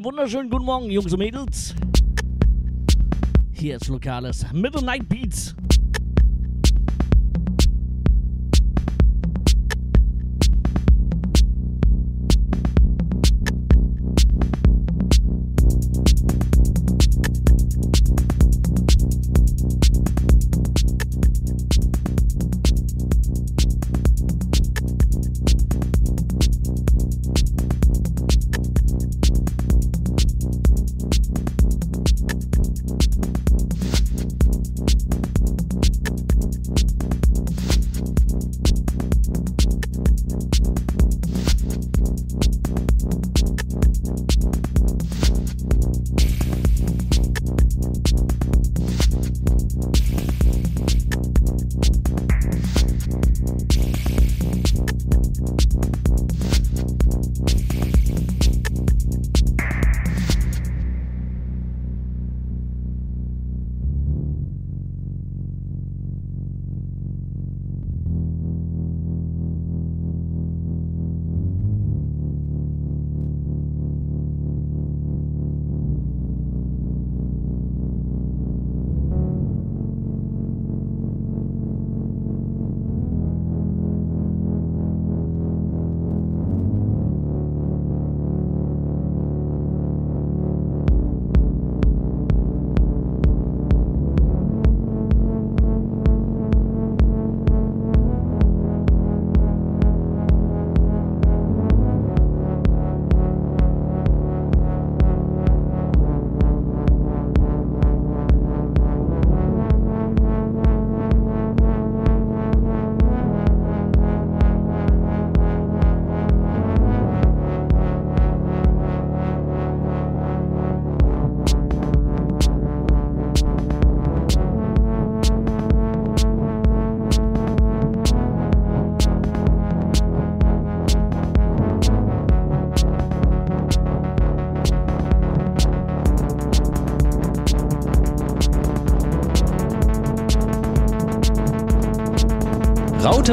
Einen wunderschönen guten Morgen, Jungs und Mädels. Hier ist Lokales Middle Night Beats.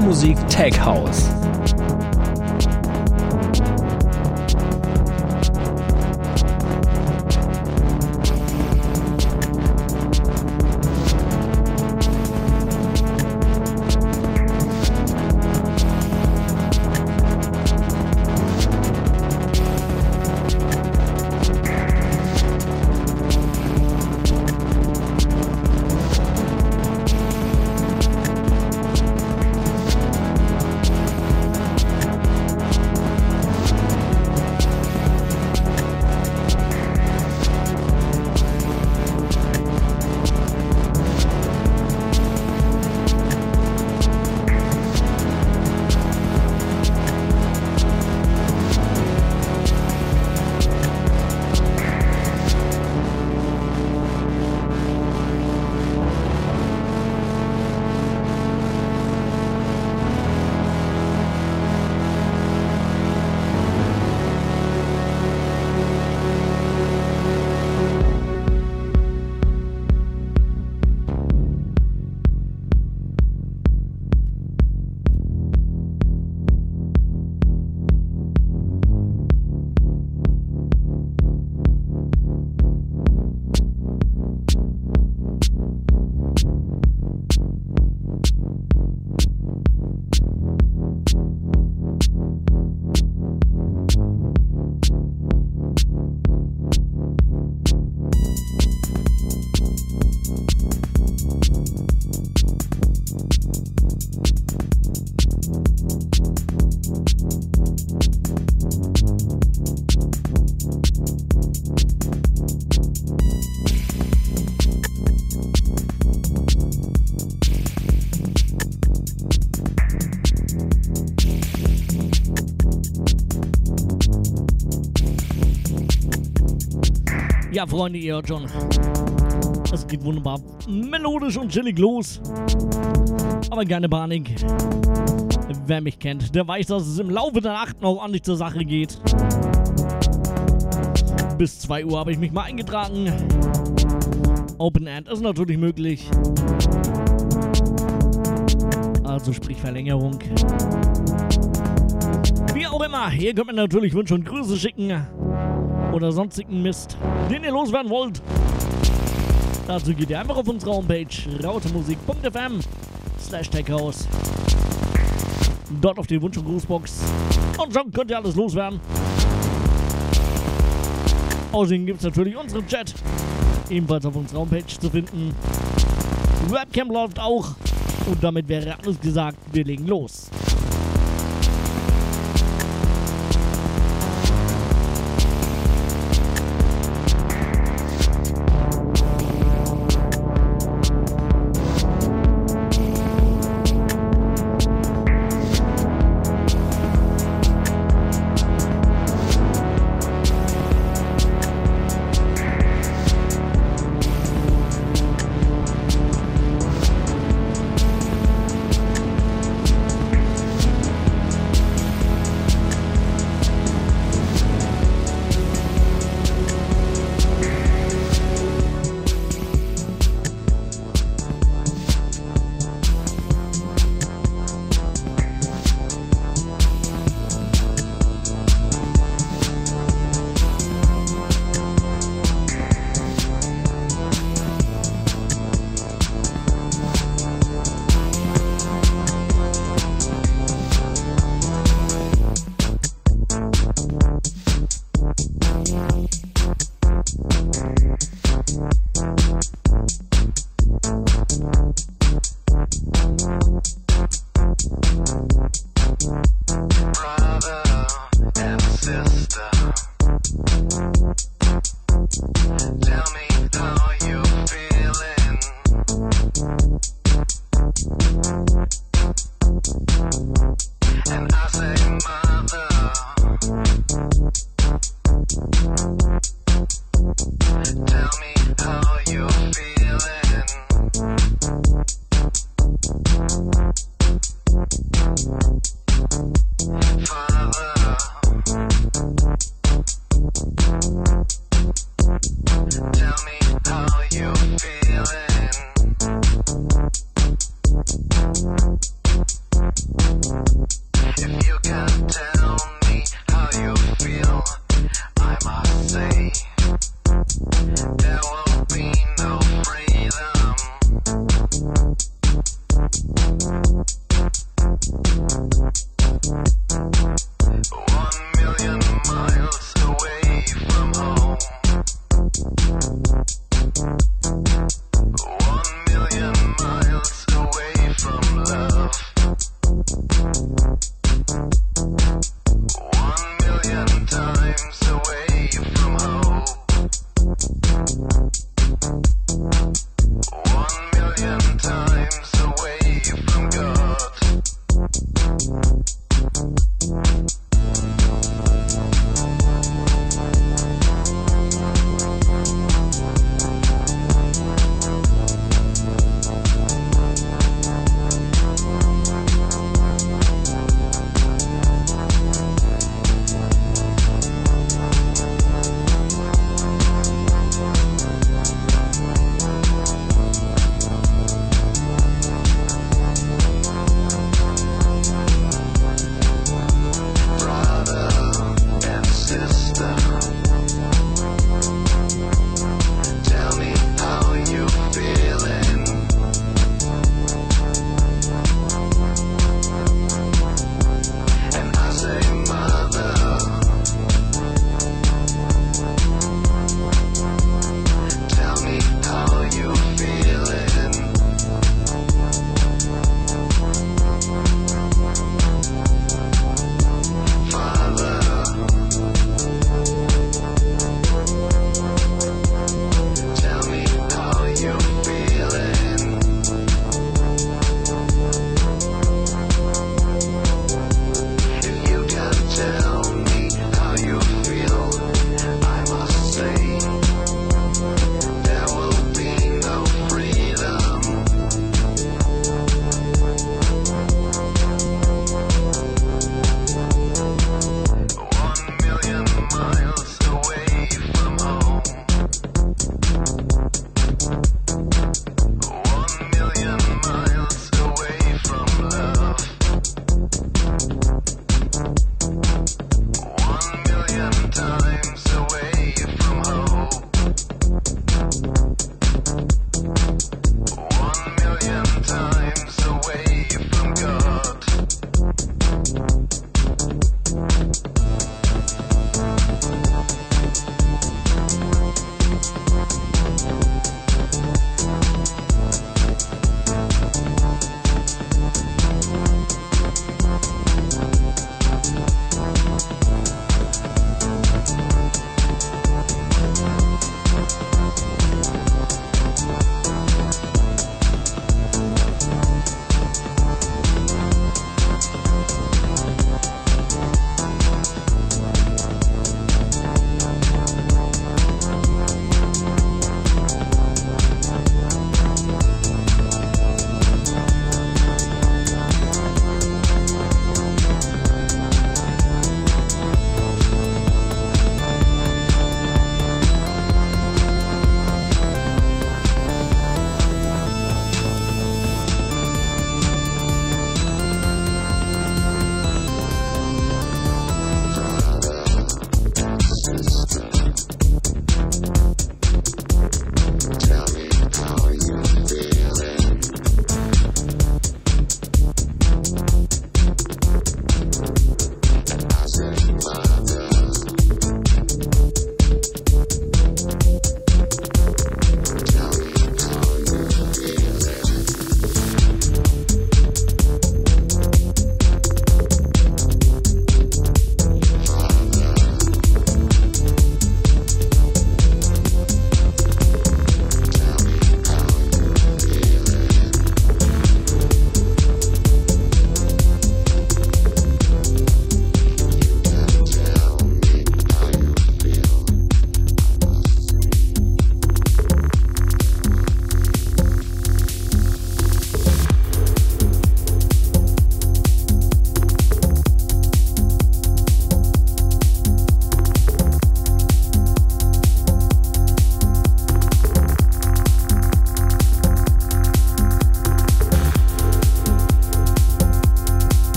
Musik Tech House. Freunde, ihr hört schon. Es geht wunderbar melodisch und chillig los. Aber keine Panik. Wer mich kennt, der weiß, dass es im Laufe der Nacht noch ordentlich zur Sache geht. Bis 2 Uhr habe ich mich mal eingetragen. Open End ist natürlich möglich. Also sprich Verlängerung. Wie auch immer, hier könnt man natürlich Wünsche und Grüße schicken. Oder sonstigen Mist, den ihr loswerden wollt, dazu geht ihr einfach auf unsere Homepage rautemusik.fm slash techhouse. Dort auf die Wunsch- und Grußbox. Und schon könnt ihr alles loswerden. Außerdem gibt es natürlich unseren Chat. Ebenfalls auf unserer Homepage zu finden. Webcam läuft auch. Und damit wäre alles gesagt. Wir legen los.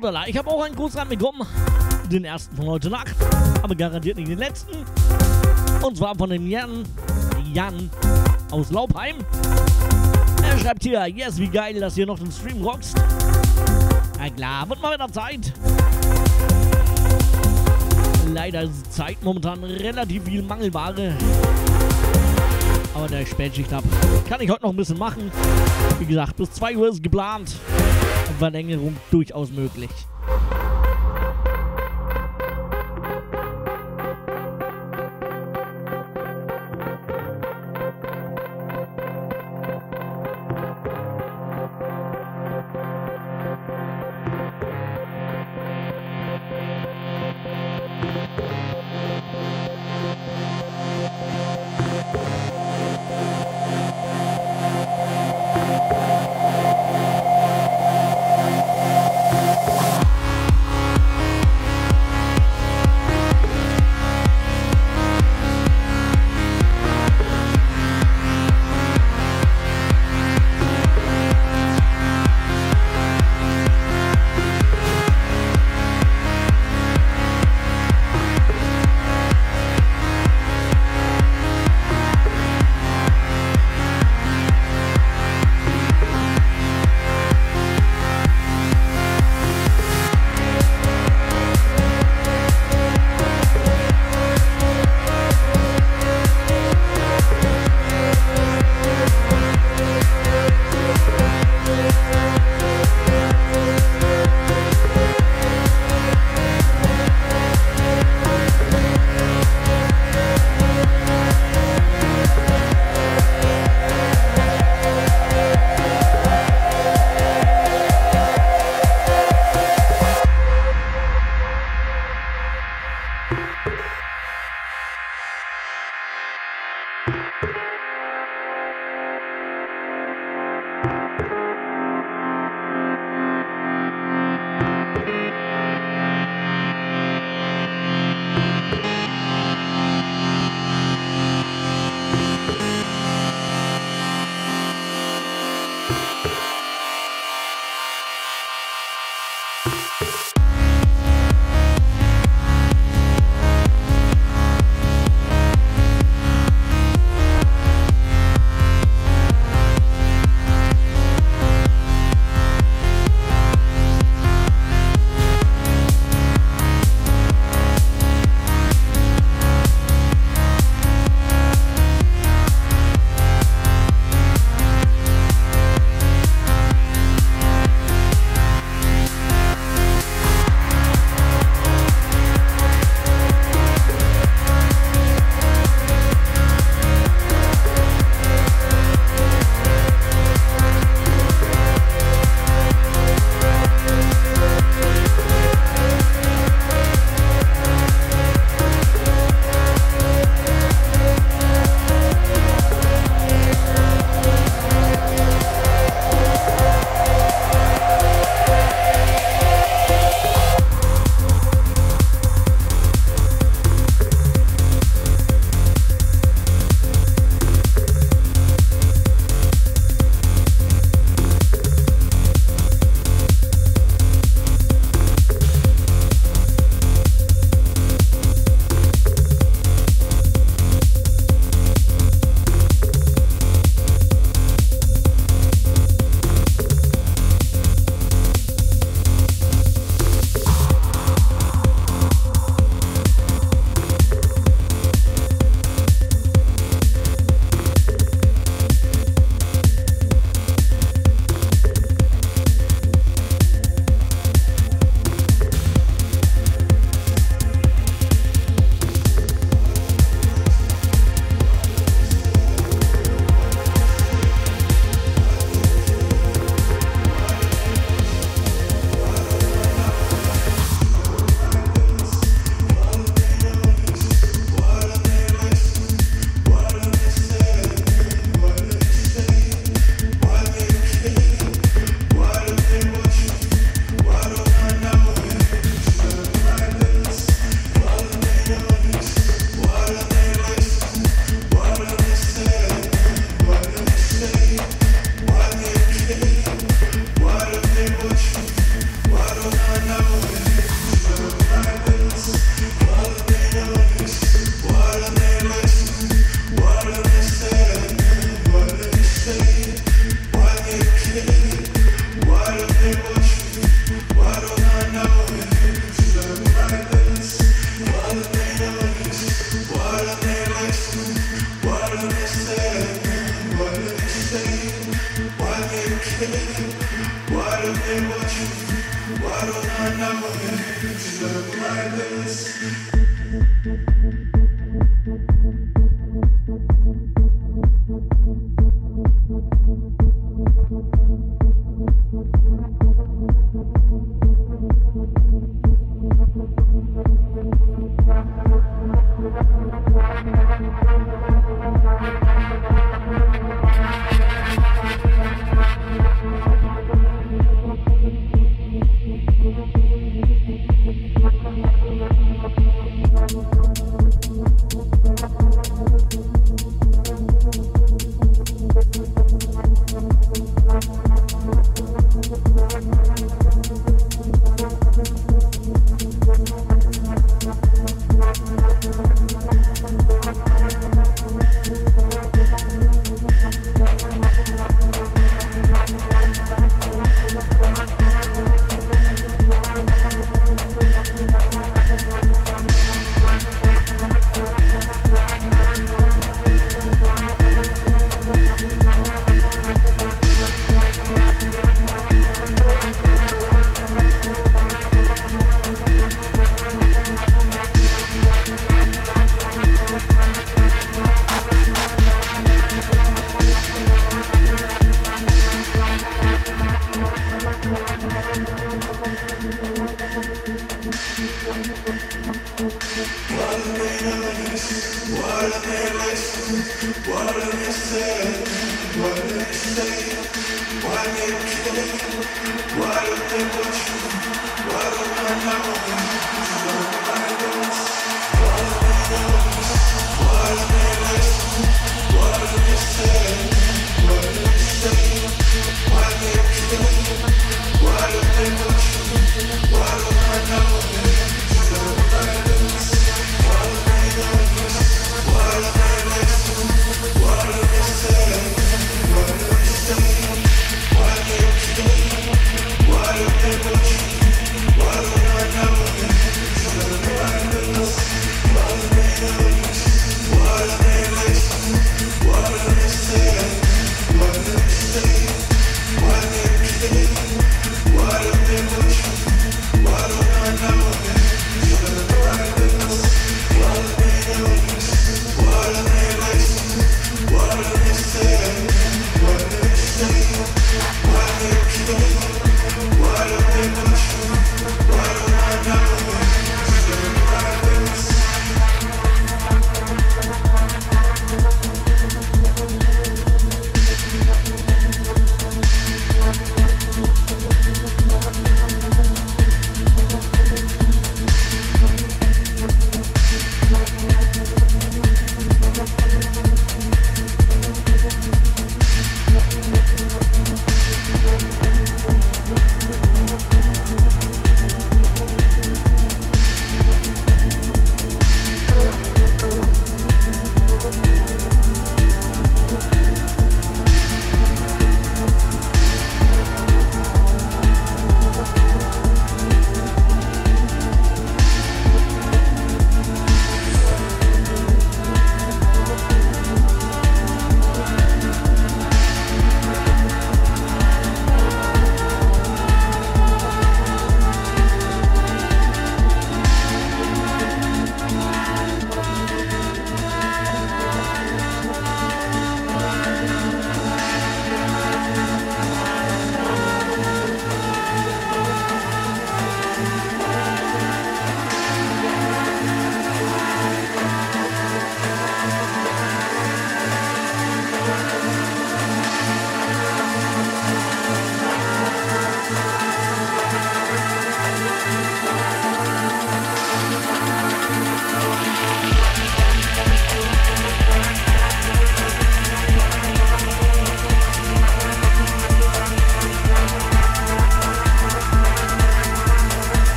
Sodala. Ich habe auch einen Gruß bekommen. Den ersten von heute Nacht. Aber garantiert nicht den letzten. Und zwar von dem Jan. Jan aus Laubheim. Er schreibt hier, yes, wie geil, dass ihr noch den Stream rockst. Na klar, wird mal wieder Zeit. Leider ist Zeit momentan relativ viel Mangelware. Aber der Spätschicht ab. Kann ich heute noch ein bisschen machen. Wie gesagt, bis 2 Uhr ist geplant. Verlängerung durchaus möglich.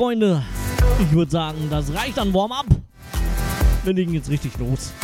Freunde, ich würde sagen, das reicht an Warm-up. Wir legen jetzt richtig los.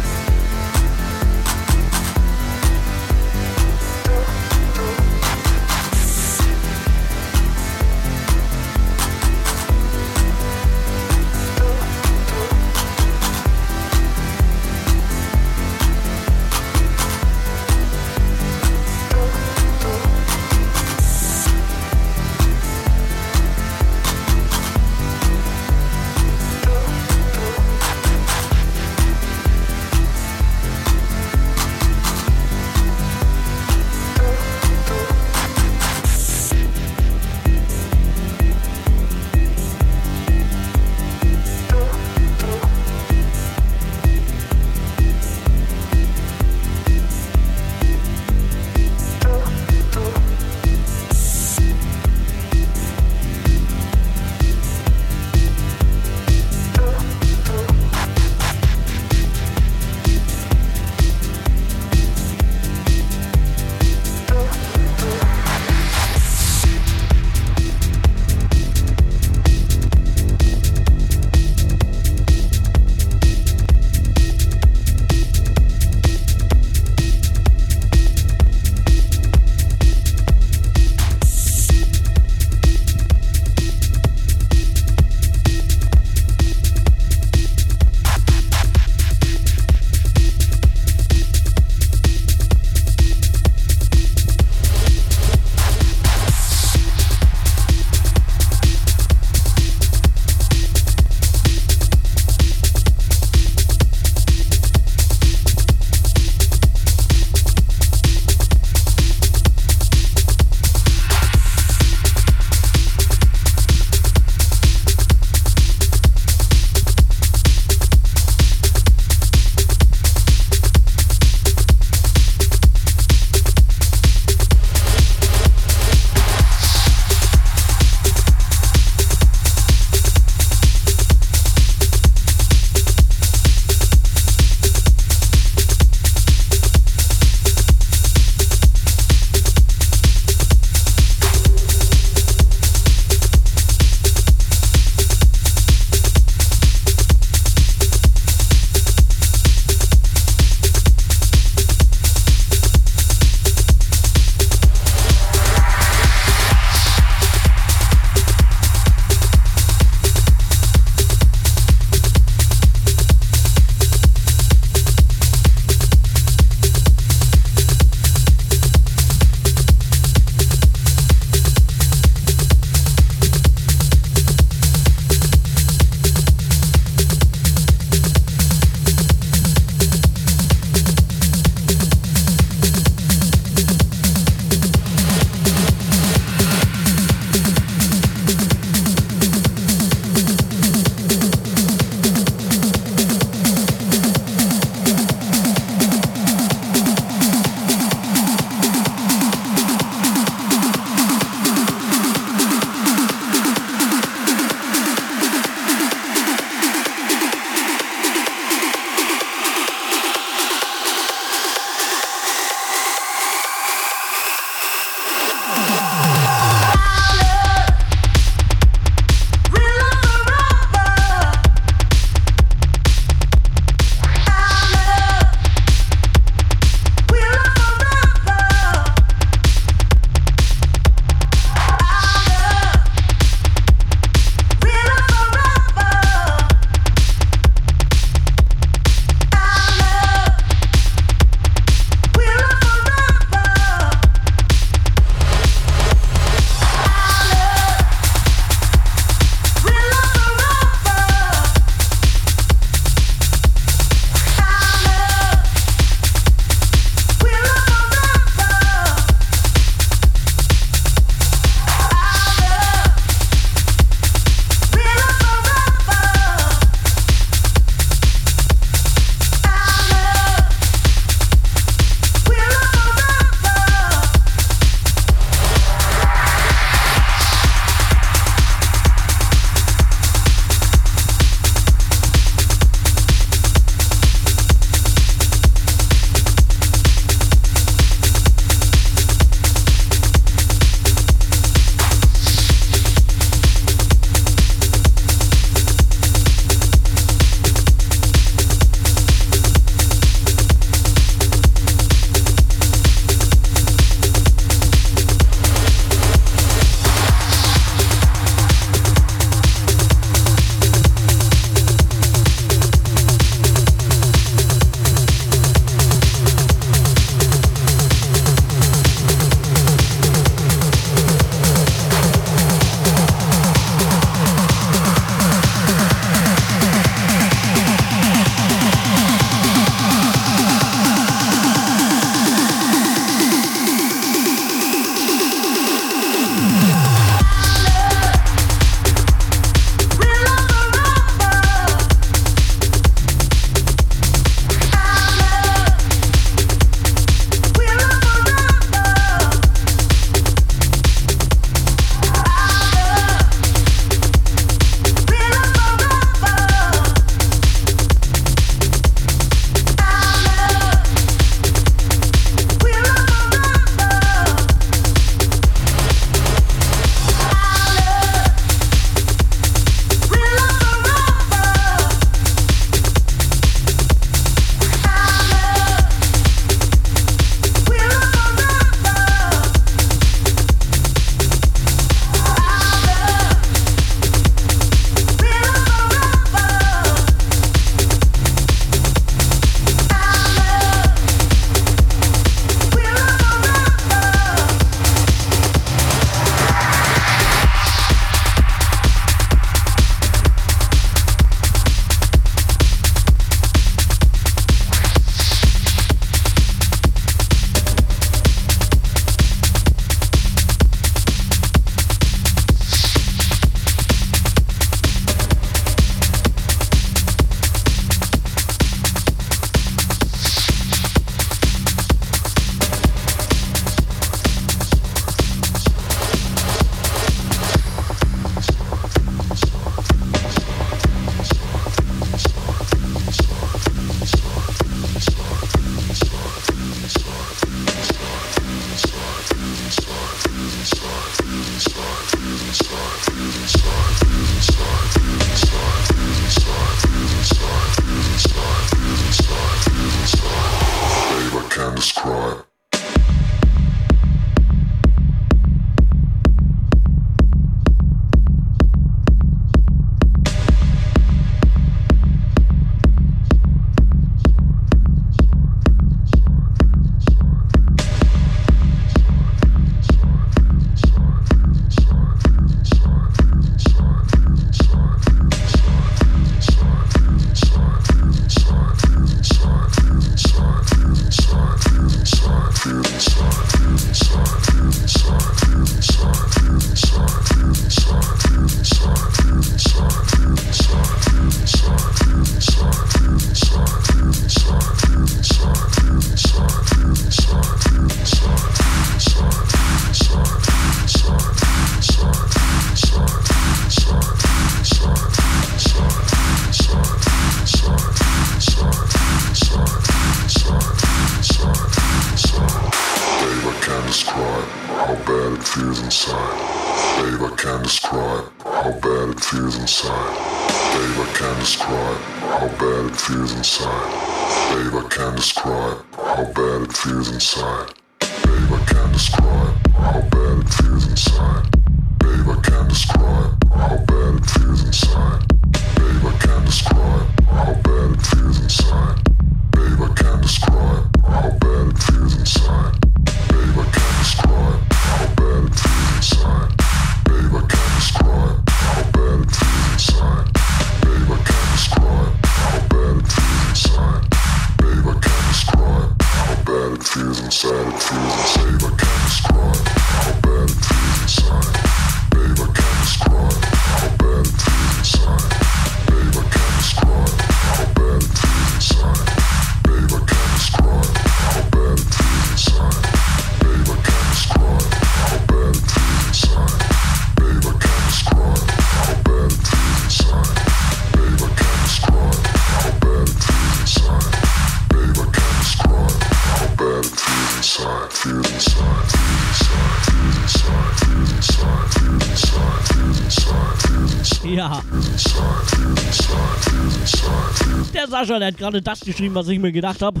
der hat gerade das geschrieben, was ich mir gedacht habe.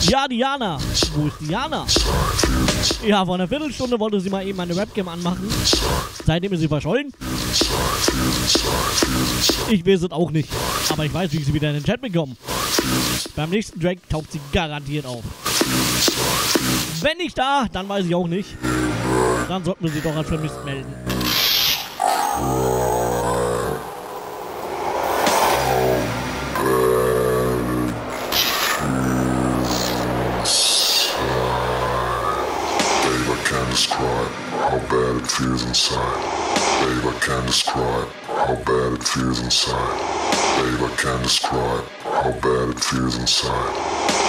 Ja, Diana. Wo ist Diana? Ja, vor einer Viertelstunde wollte sie mal eben eine Webcam anmachen. Seitdem ist sie verschollen. Ich weiß es auch nicht. Aber ich weiß, wie ich sie wieder in den Chat bekomme. Beim nächsten Drag taucht sie garantiert auf. Wenn nicht da, dann weiß ich auch nicht. Dann sollten wir sie doch als vermisst melden. feels inside. Babe, I can't describe how bad it feels inside. Babe, I can't describe how bad it feels inside.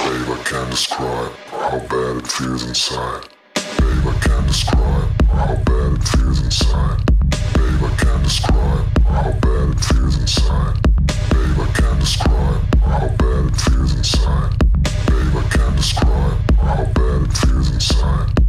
Babe, I can't describe how bad it feels inside. Babe, I can't describe how bad it feels inside. Babe, I can't describe how bad it feels inside. Babe, I can't describe how bad it feels inside. Babe, I can't describe how bad it feels inside.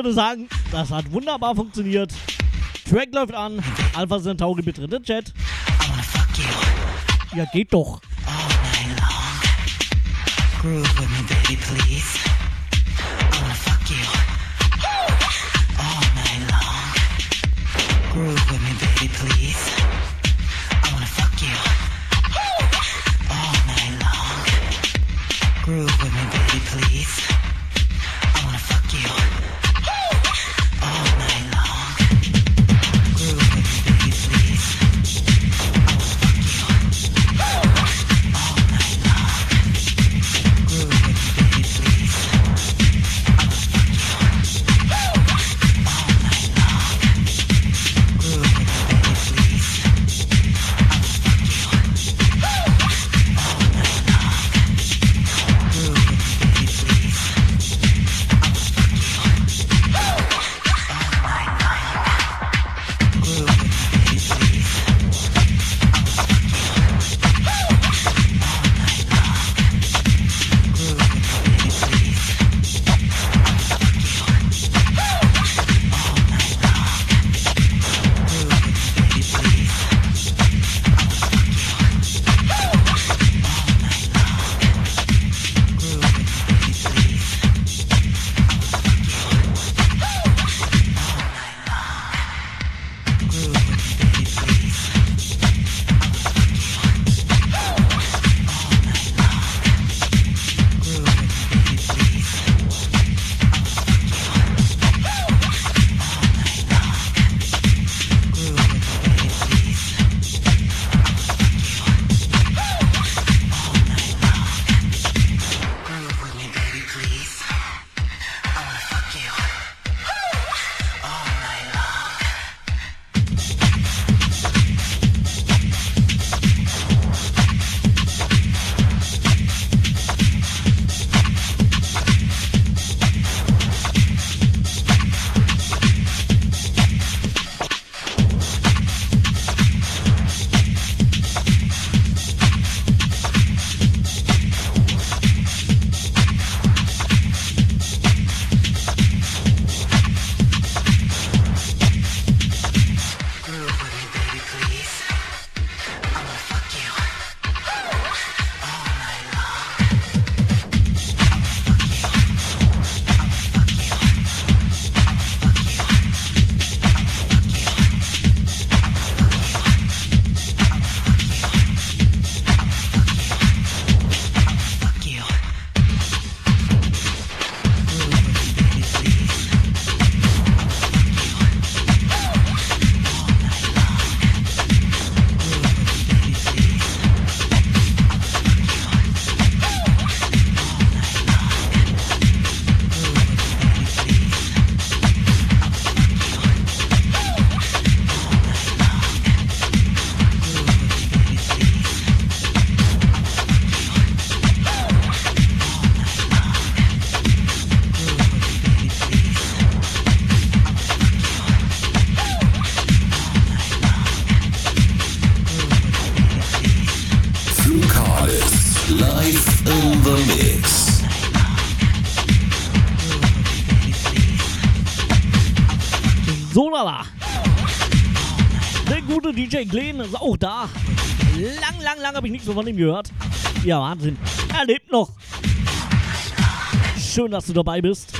würde sagen, das hat wunderbar funktioniert. Track läuft an. Alpha Centauri betritt den Chat. Ja, geht doch. All night long. Groove with me, baby, please. Nichts mehr von ihm gehört. Ja, Wahnsinn. Er lebt noch. Schön, dass du dabei bist.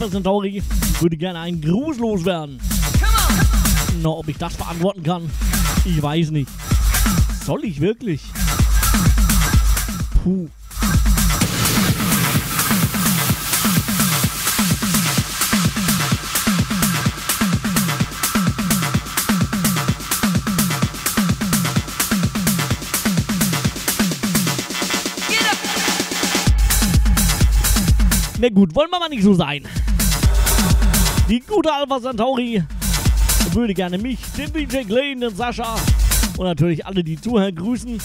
Alpha Centauri würde gerne einen Gruß loswerden. Na, ob ich das beantworten kann, ich weiß nicht. Soll ich wirklich? Puh. Na gut, wollen wir mal nicht so sein. Die gute Alpha Centauri würde gerne mich, den DJ Glenn, den Sascha und natürlich alle, die zuhören, grüßen.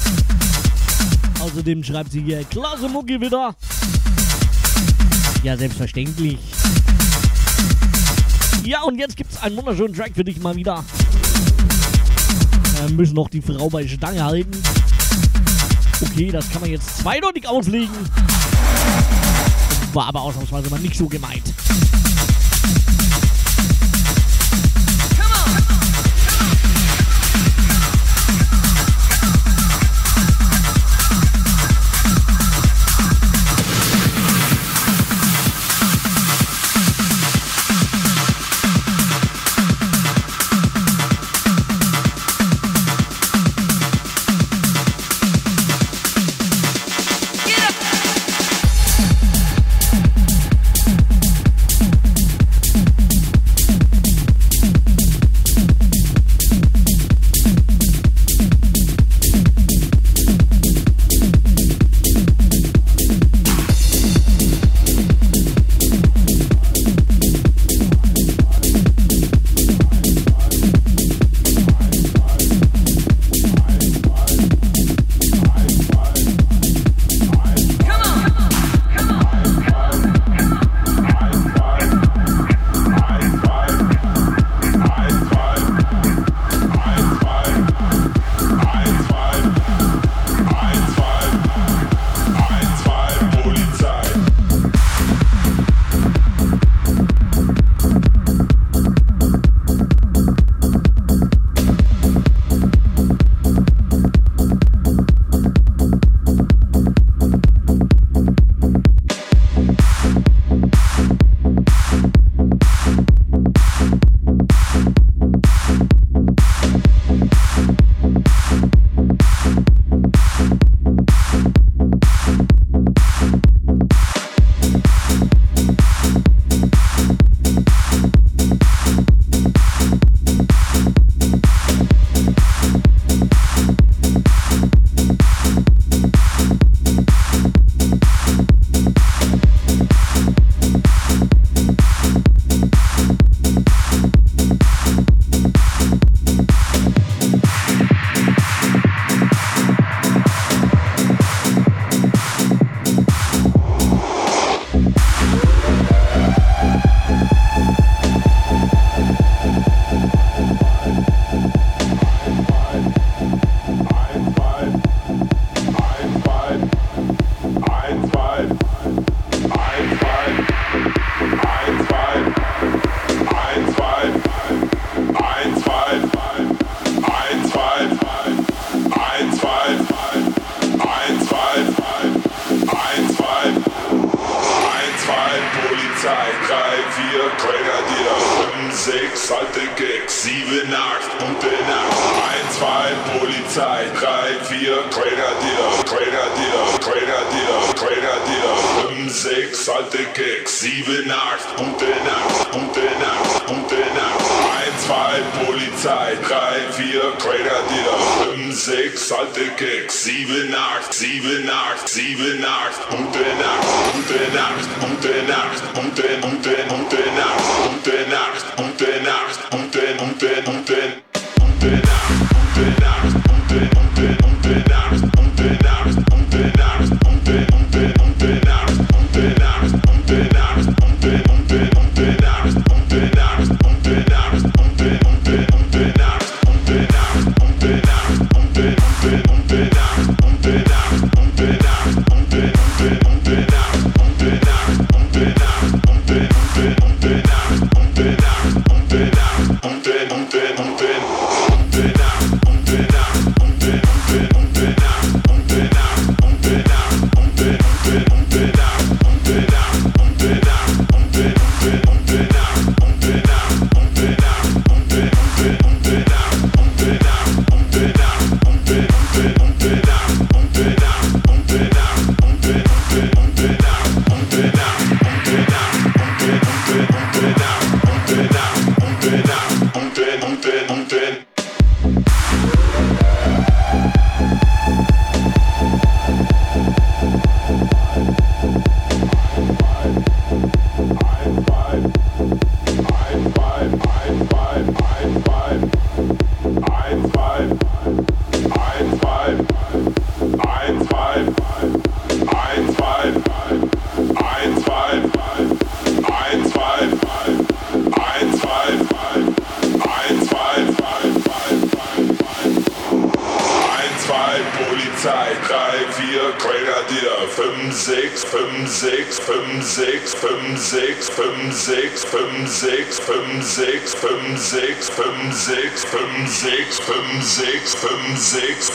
Außerdem schreibt sie hier, klasse Mucki wieder. Ja, selbstverständlich. Ja, und jetzt gibt es einen wunderschönen Track für dich mal wieder. Wir müssen noch die Frau bei Stange halten. Okay, das kann man jetzt zweideutig auslegen. War aber ausnahmsweise mal nicht so gemeint.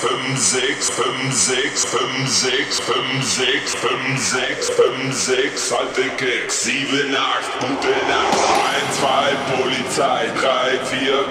fünf sechs fünf sechs fünf sechs fünf sechs fünf sechs fünf sechs alte Keks 7 8 gute Nacht. 1, 2, Polizei drei vier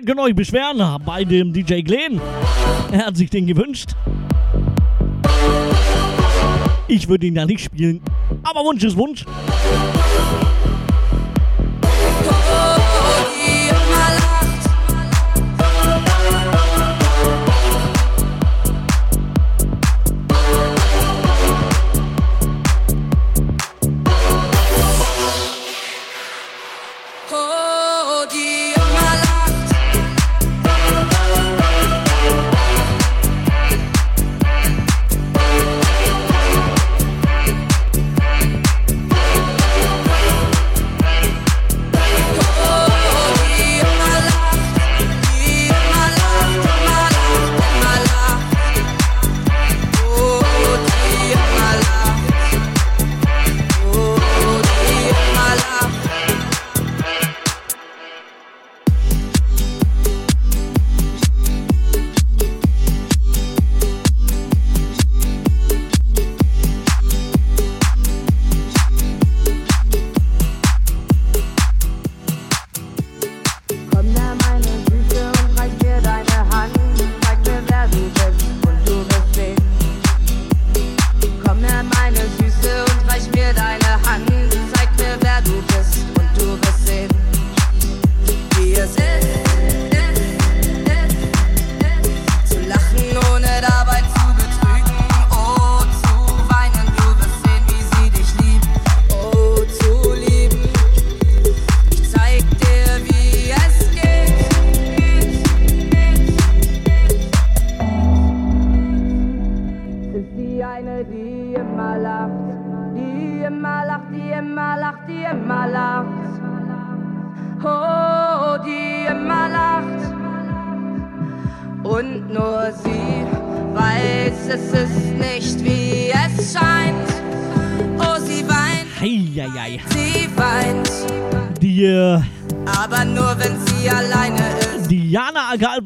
ihr könnt euch beschweren bei dem DJ Glen. Er hat sich den gewünscht. Ich würde ihn ja nicht spielen, aber Wunsch ist Wunsch.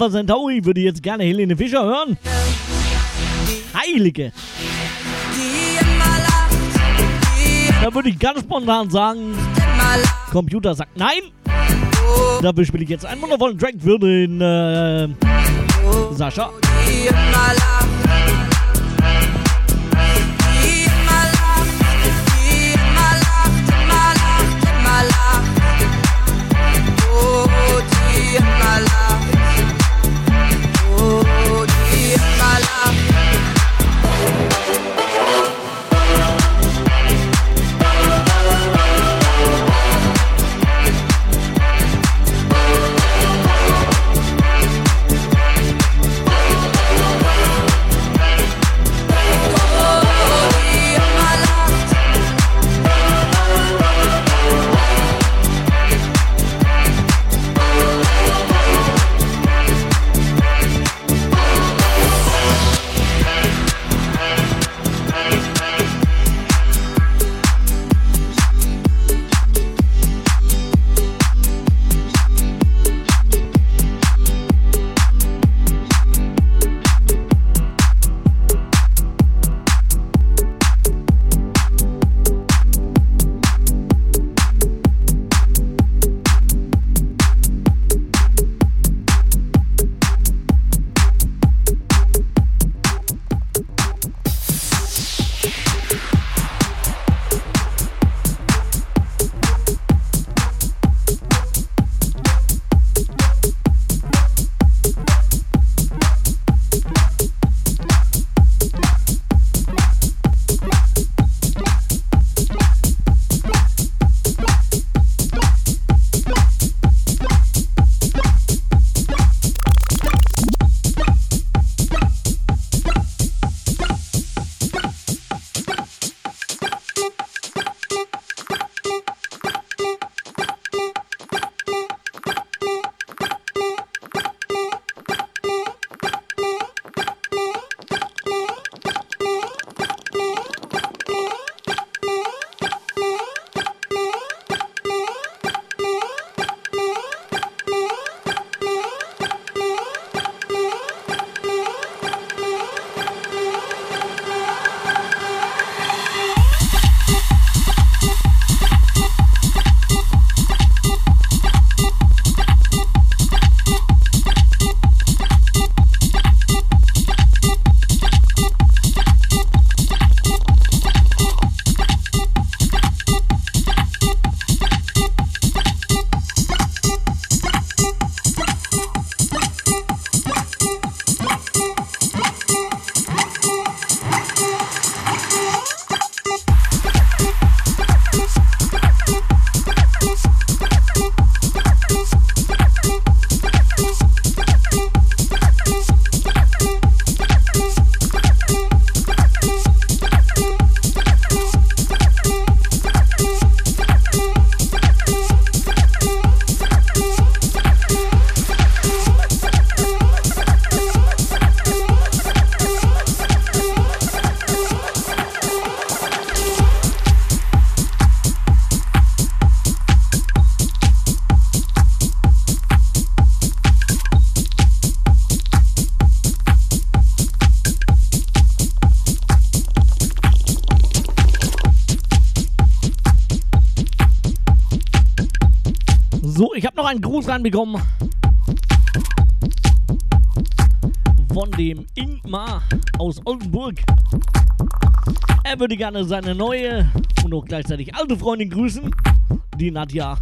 Alpha Centauri würde jetzt gerne Helene Fischer hören. Heilige! Da würde ich ganz spontan sagen, Computer sagt nein. Dafür spiele ich jetzt einen wundervollen Track für den äh, Sascha. Reinbekommen von dem Ingmar aus Oldenburg. Er würde gerne seine neue und auch gleichzeitig alte Freundin grüßen, die Nadja.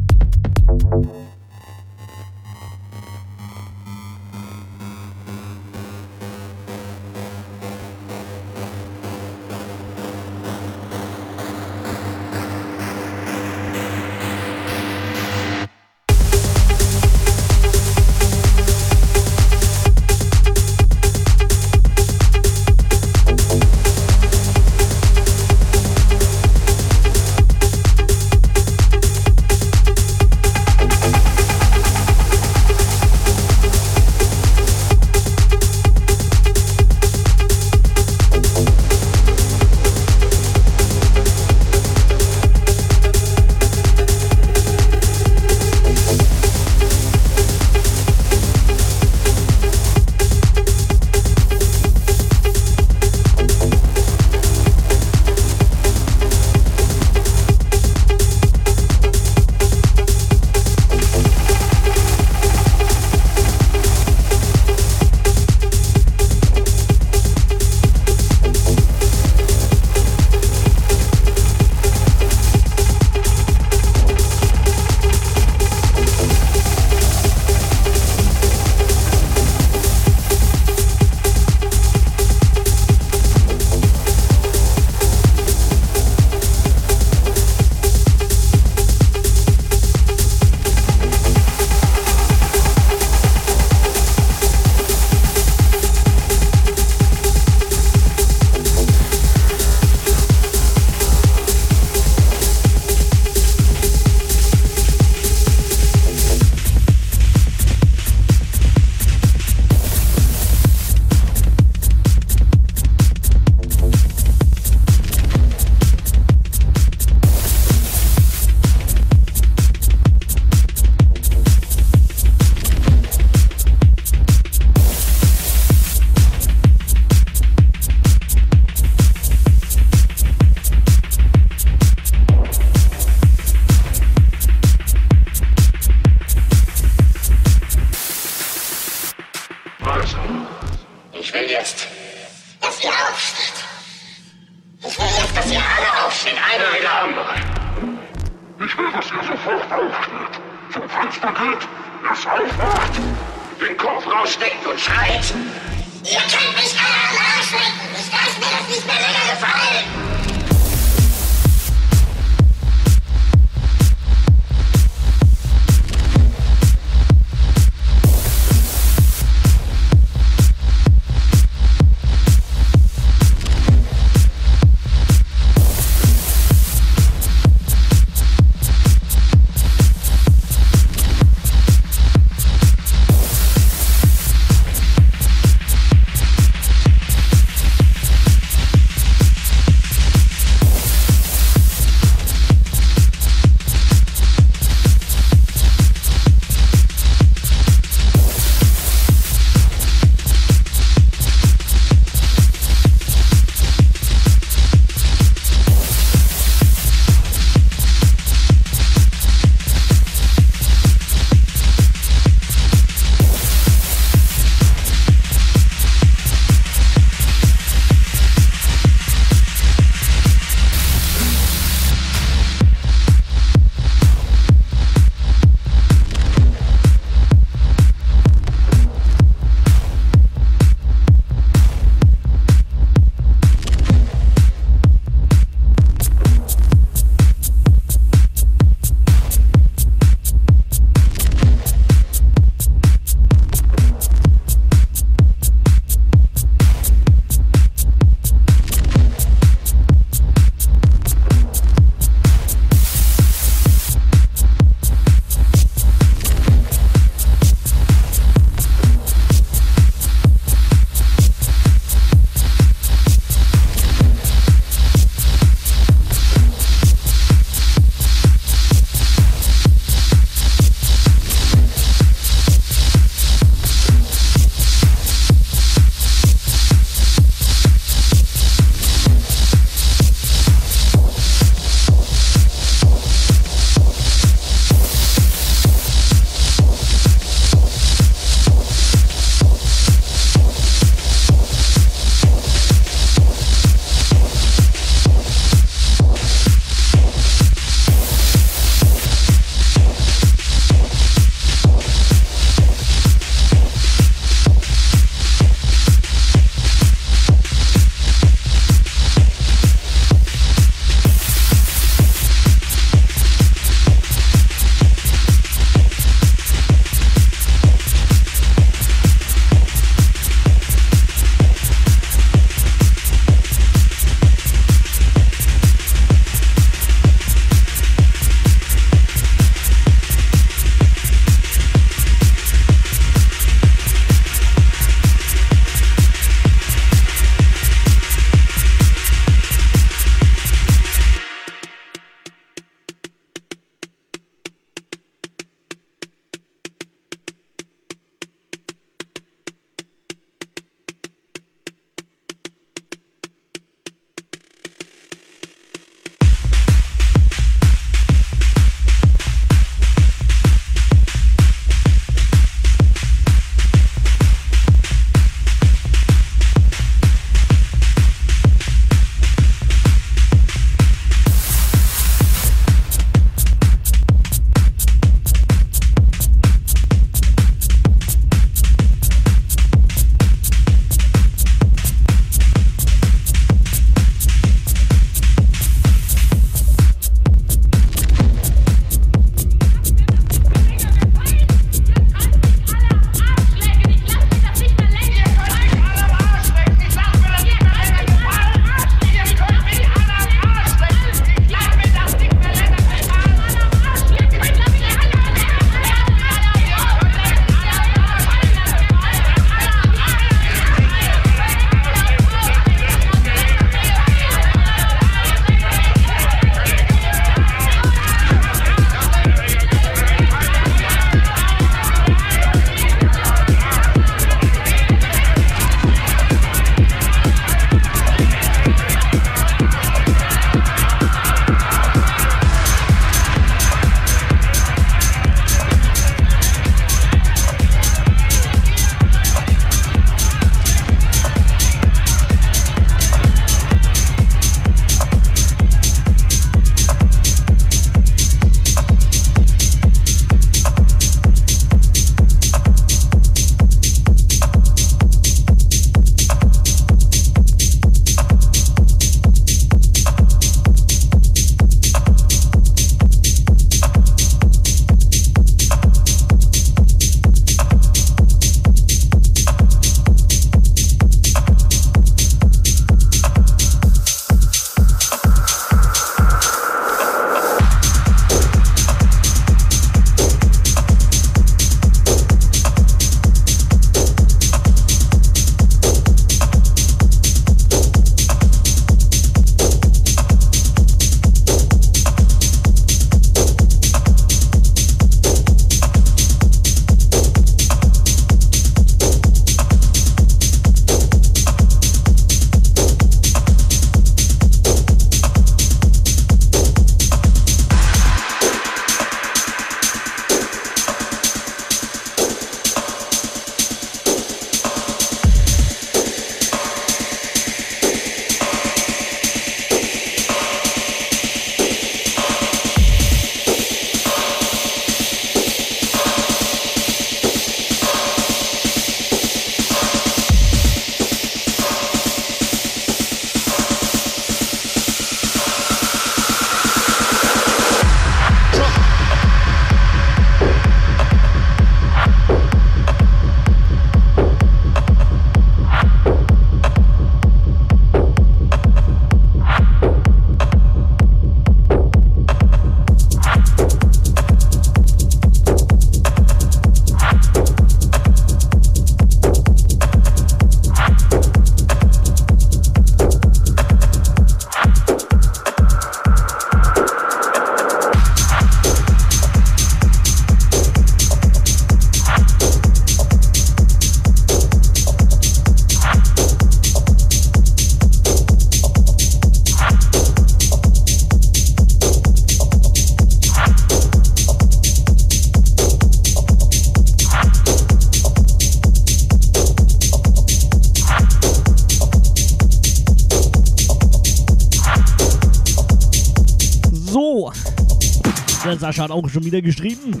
Hat auch schon wieder geschrieben.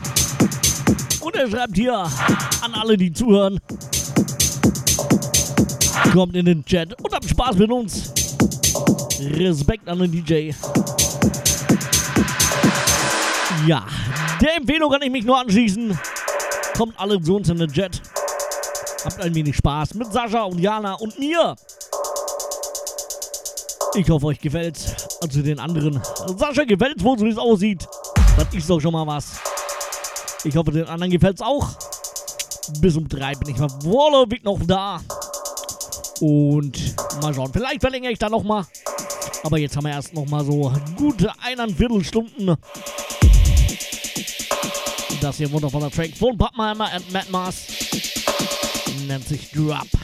Und er schreibt hier an alle, die zuhören. Kommt in den Chat und habt Spaß mit uns. Respekt an den DJ. Ja, der Empfehlung kann ich mich nur anschließen. Kommt alle zu uns in den Chat. Habt ein wenig Spaß mit Sascha und Jana und mir. Ich hoffe, euch gefällt's. Also den anderen. Sascha gefällt's wohl, so wie es aussieht. Das ist doch schon mal was. Ich hoffe, den anderen gefällt's auch. Bis um drei bin ich mal vorläufig noch da. Und mal schauen. Vielleicht verlängere ich da noch mal. Aber jetzt haben wir erst noch mal so gute eineinviertel Stunden. Das hier wundervoller Track von Pappenheimer und Matt Mars. Nennt sich Drop.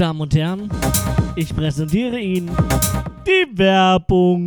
Damen und Herren, ich präsentiere Ihnen die Werbung.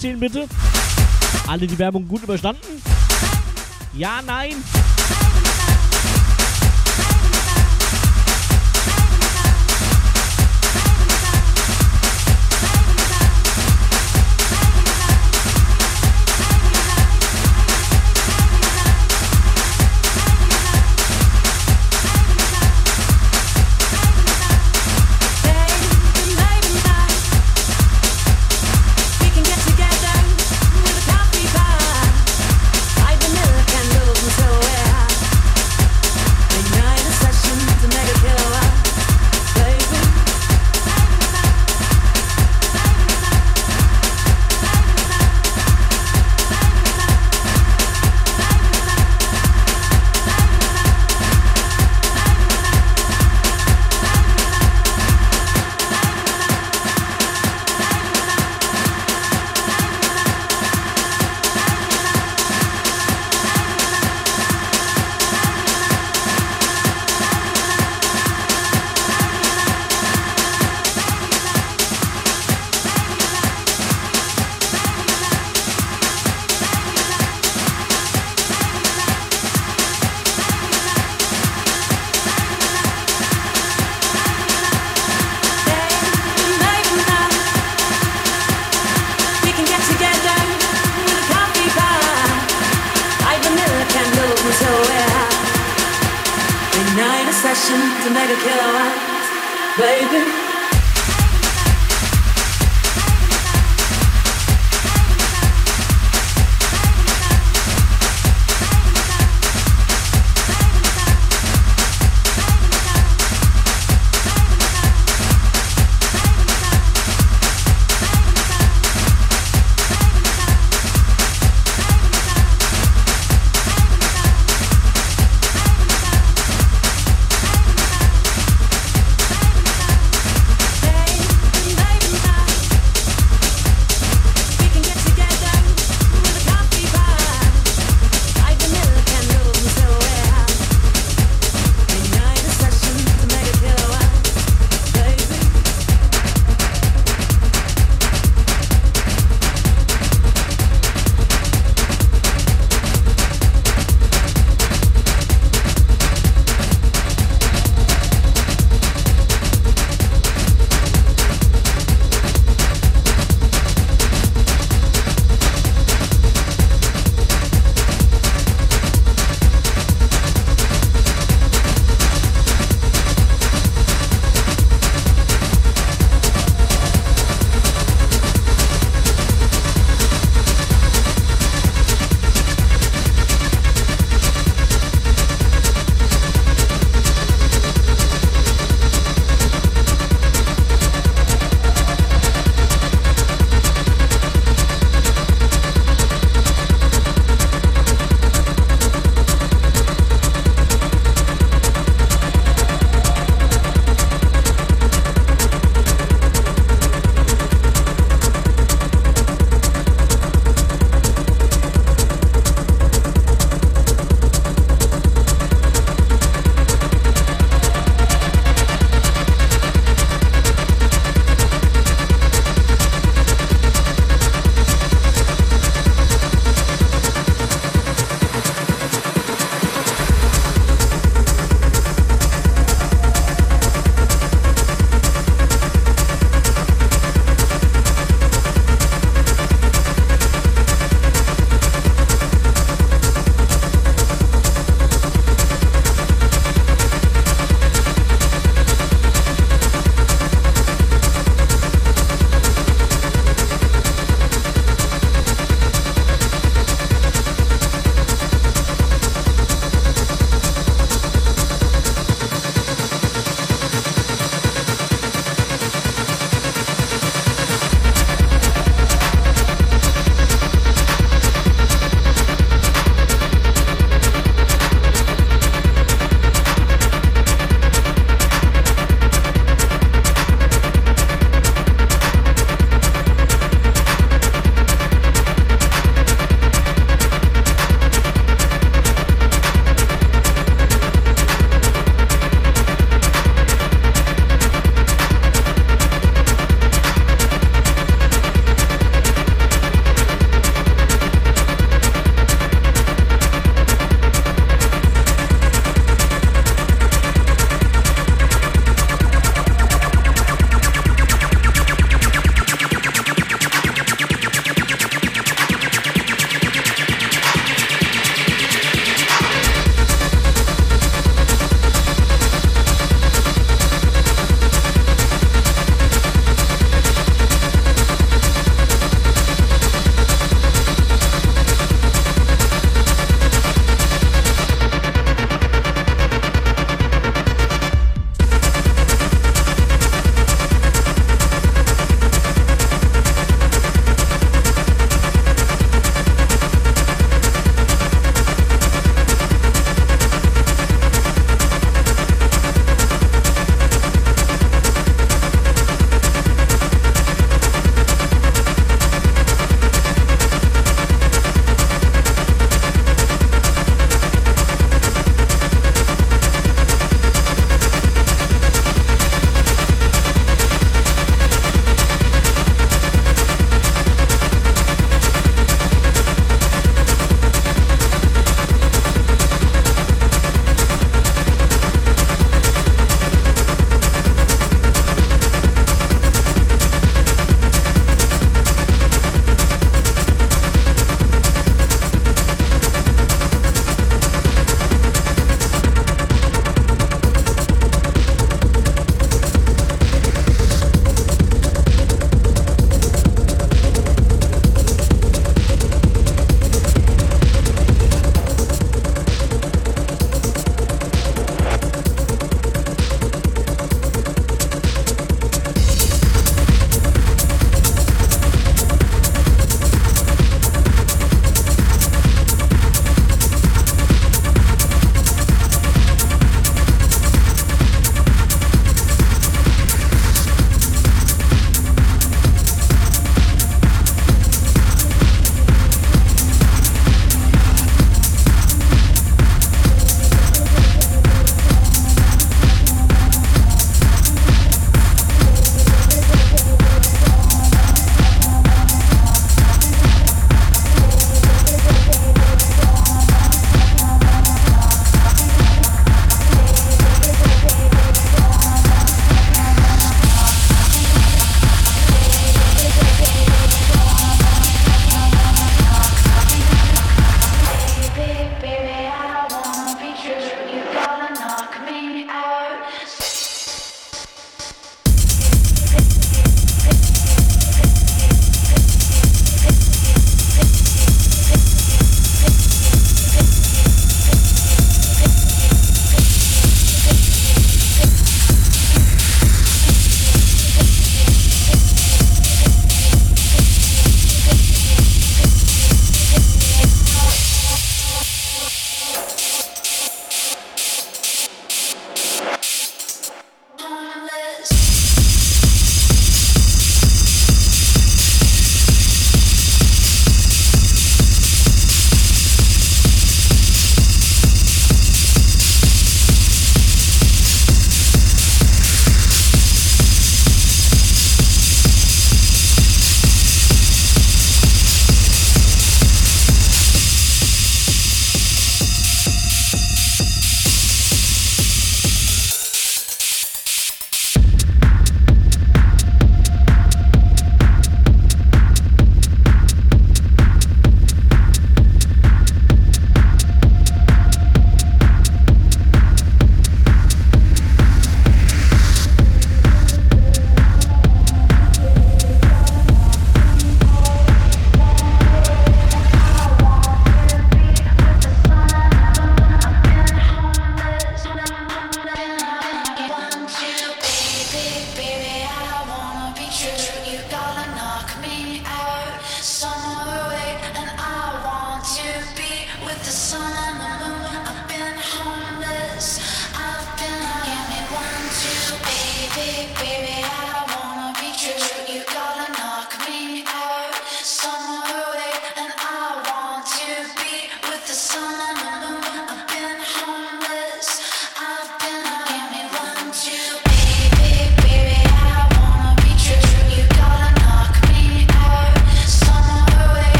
Durchzählen bitte. Alle die Werbung gut überstanden? Ja, nein?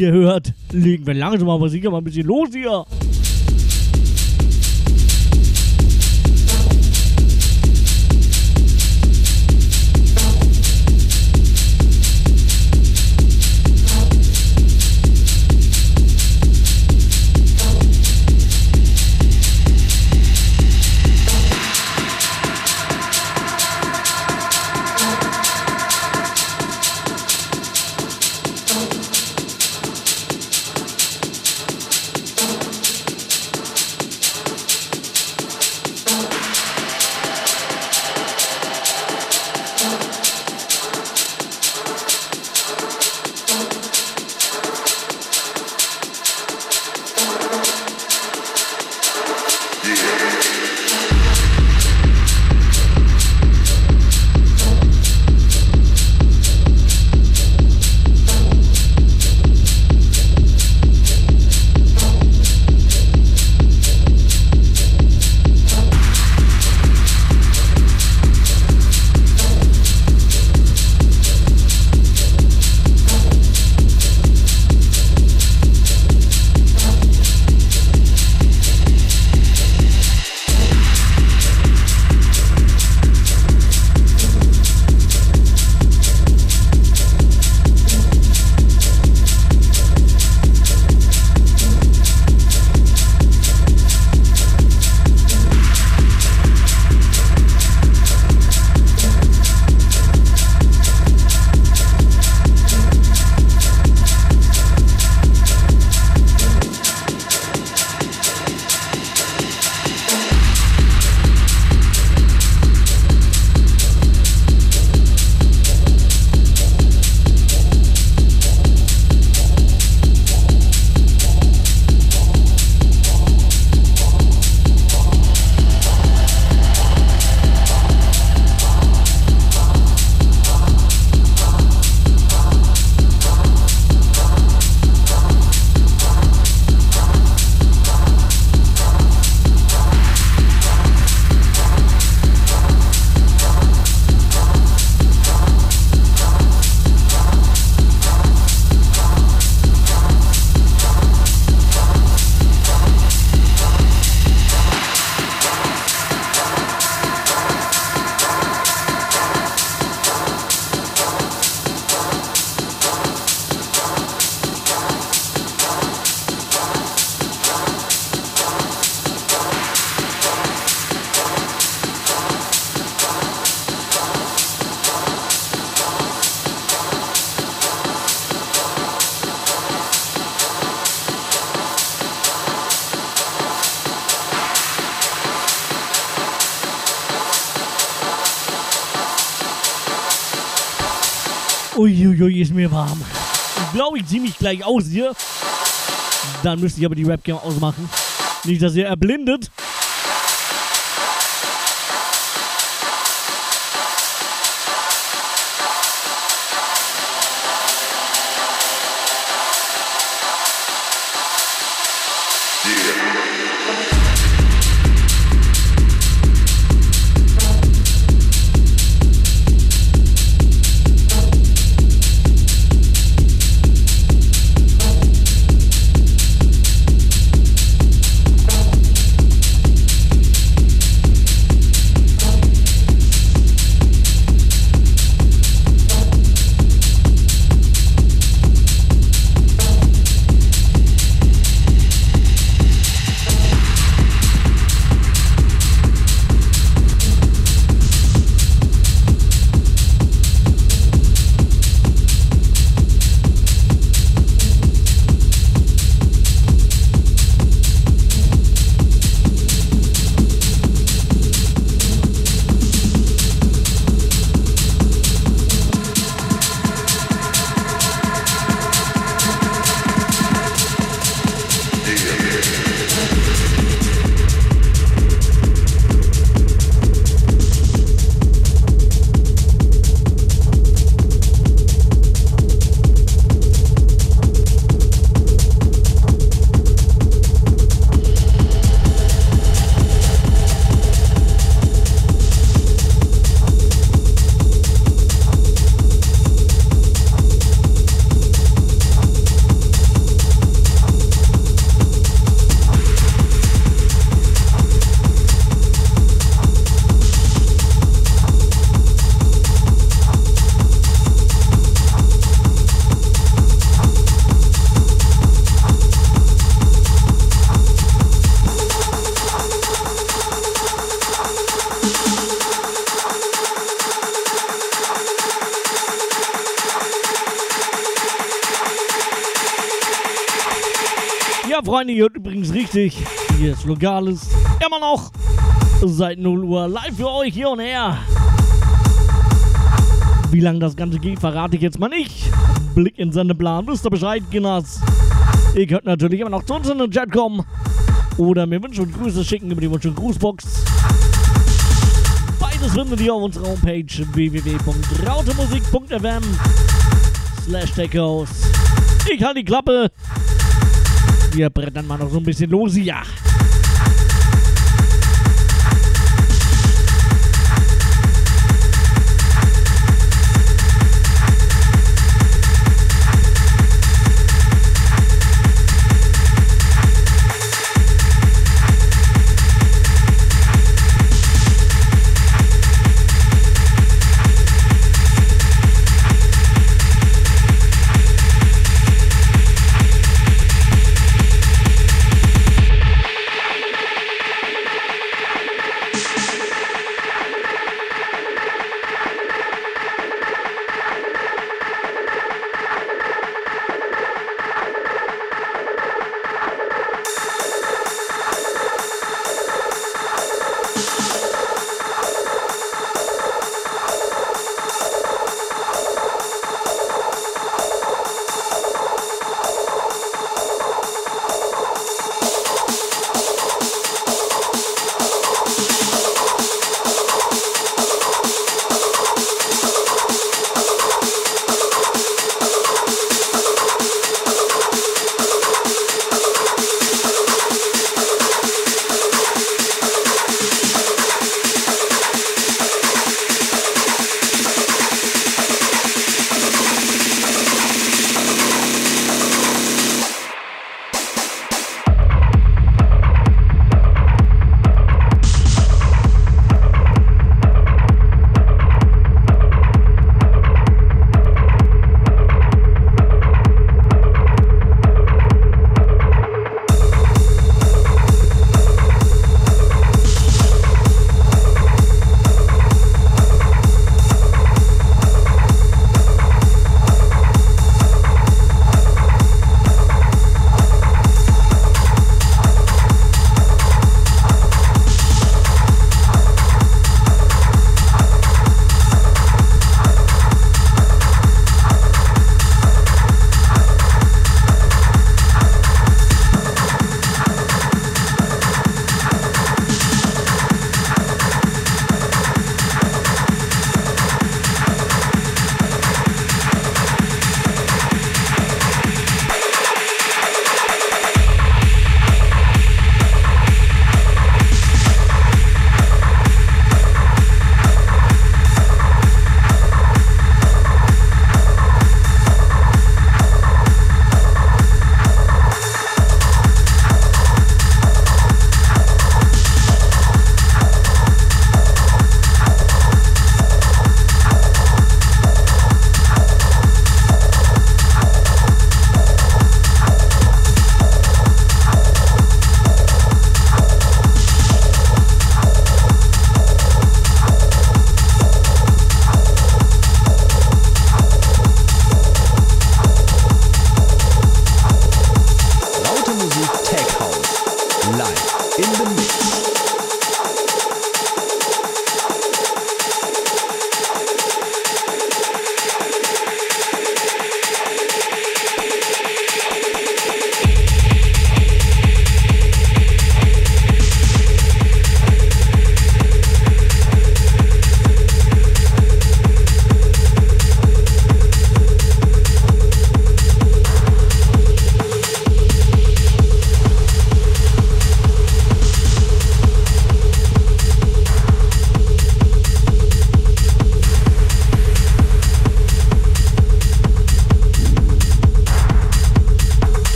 Wie ihr hört, legen wir langsam aber sicher mal ein bisschen los hier. Gleich aus hier. Dann müsste ich aber die Webcam ausmachen. Nicht, dass ihr erblindet. Freunde, ihr hört übrigens richtig. Hier ist Lokales. Immer noch seit 0 Uhr live für euch hier und her. Wie lange das Ganze geht, verrate ich jetzt mal nicht. Blick in seine Plan, wisst ihr Bescheid, Kinders. Ihr könnt natürlich immer noch zu uns in den Chat kommen. Oder mir Wünsche und Grüße schicken über die Wunsch- und Grußbox. Beides findet ihr auf unserer Homepage www.rautemusik.fm slash. Ich halte die Klappe. Wir brettern mal noch so ein bisschen los, ja.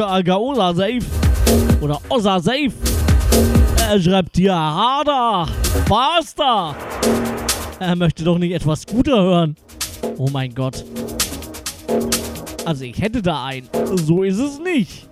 Agaosa Safe oder Ossa Safe. Er schreibt hier harder, faster. Er möchte doch nicht etwas Scooter hören. Oh mein Gott. Also ich hätte da einen. So ist es nicht.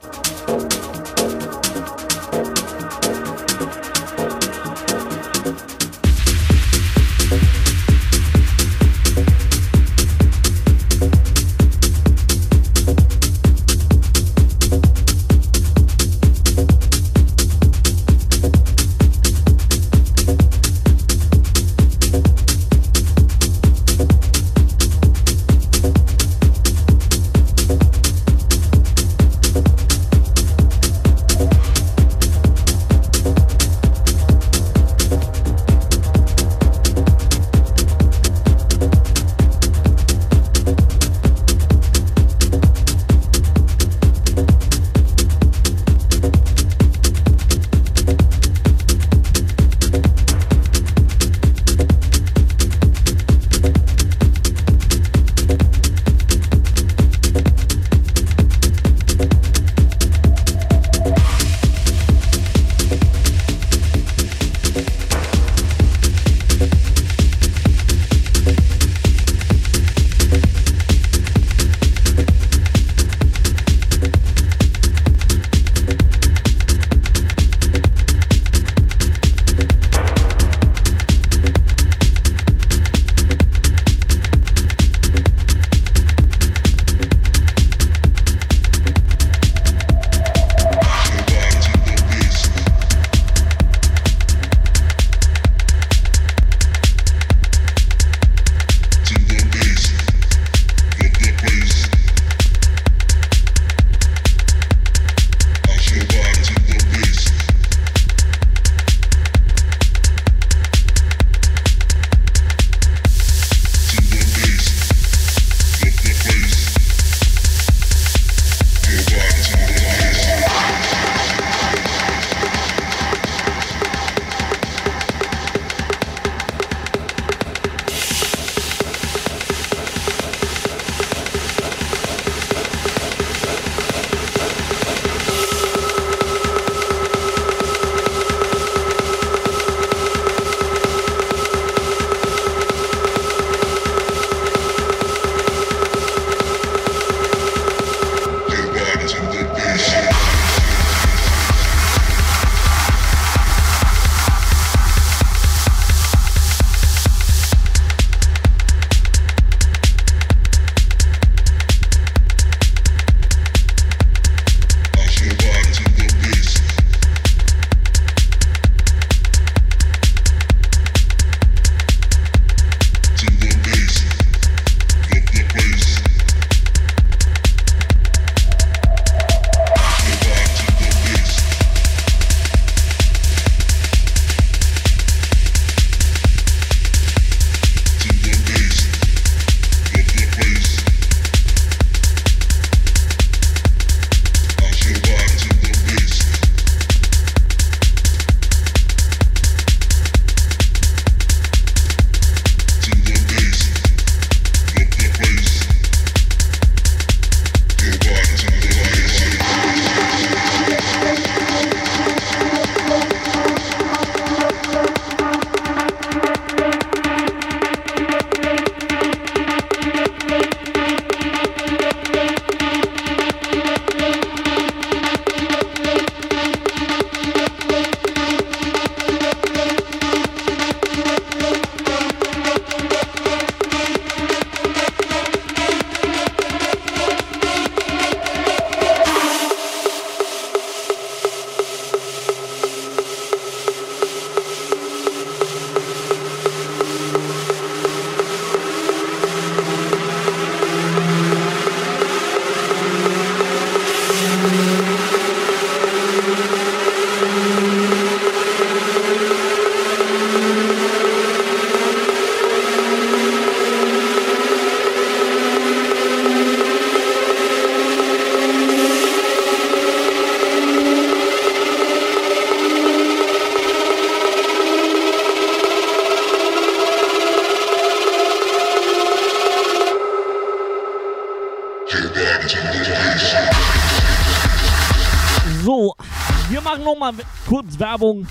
Werbung.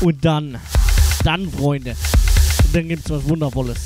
Und dann, dann, Freunde, dann gibt's was Wundervolles.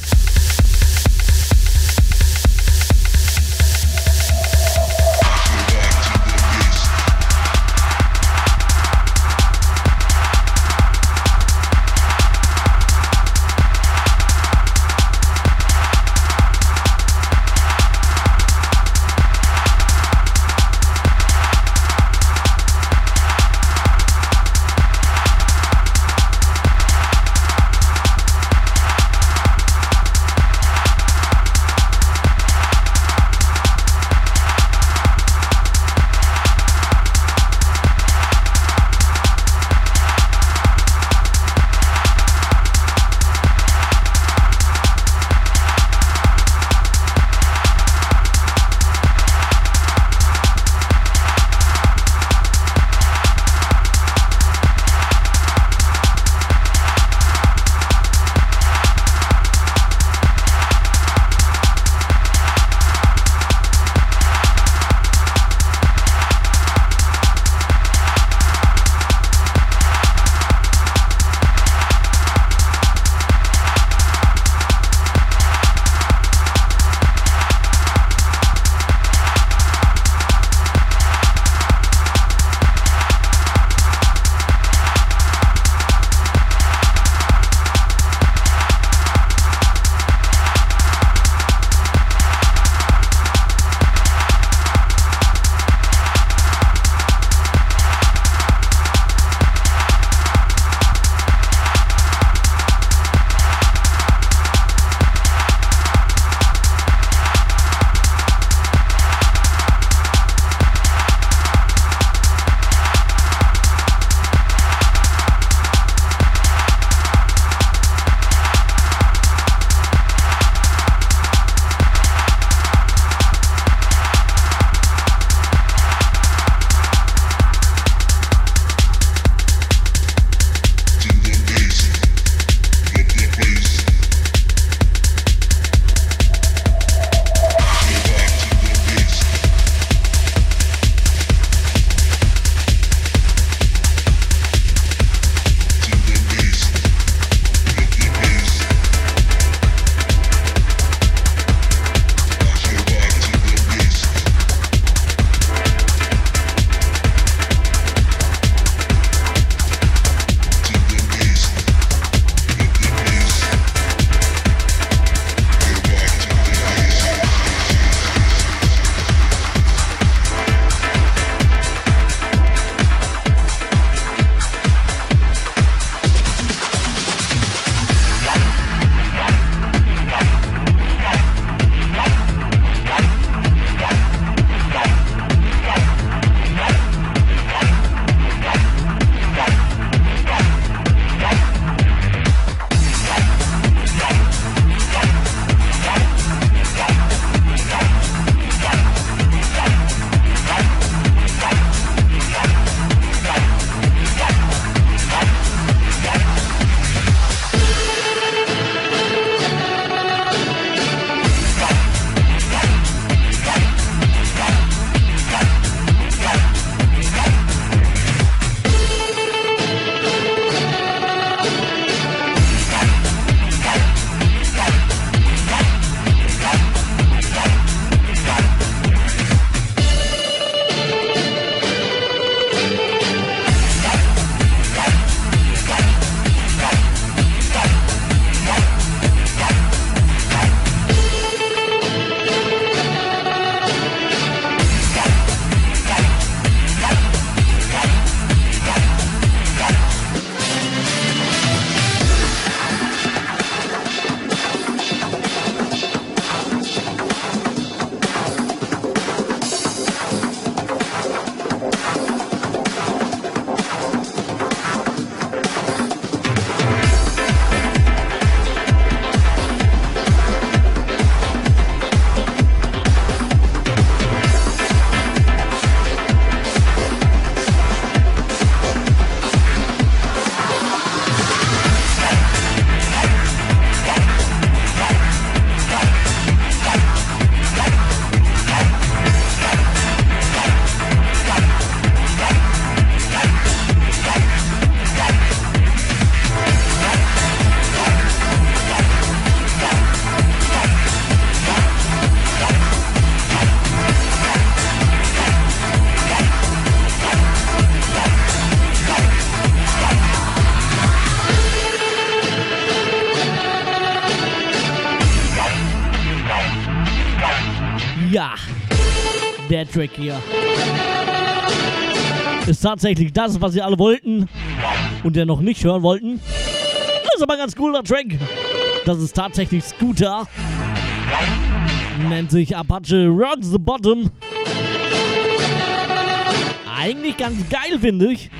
Track hier ist tatsächlich das, was ihr alle wollten und der noch nicht hören wollten. Das ist aber ein ganz cooler Track. Das ist tatsächlich Scooter. Nennt sich Apache Rock the Bottom. Eigentlich ganz geil, finde ich.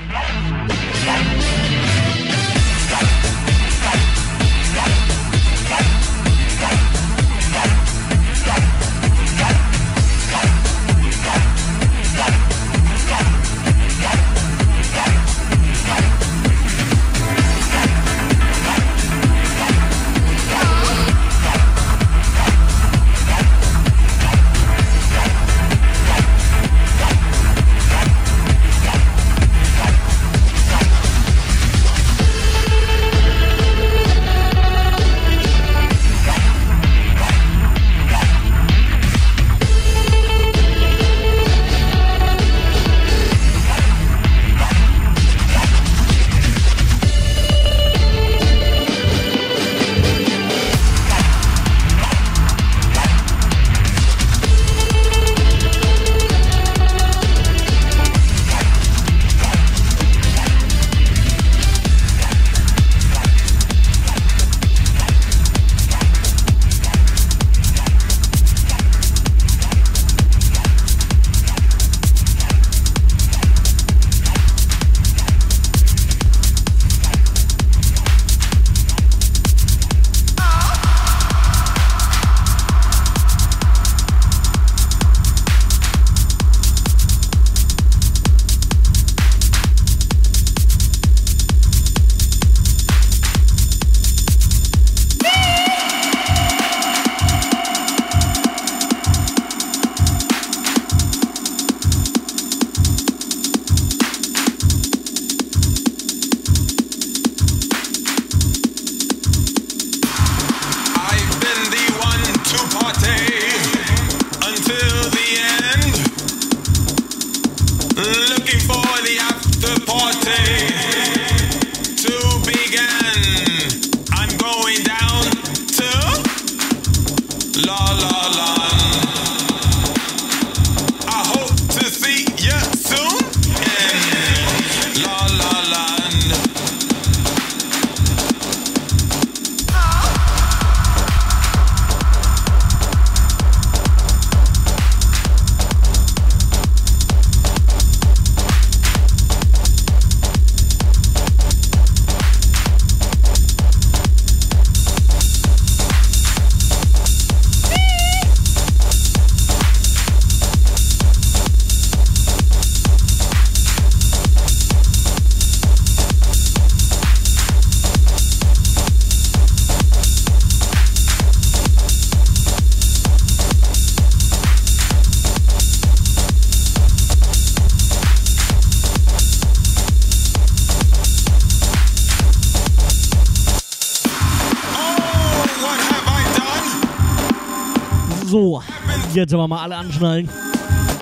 Jetzt aber mal alle anschnallen.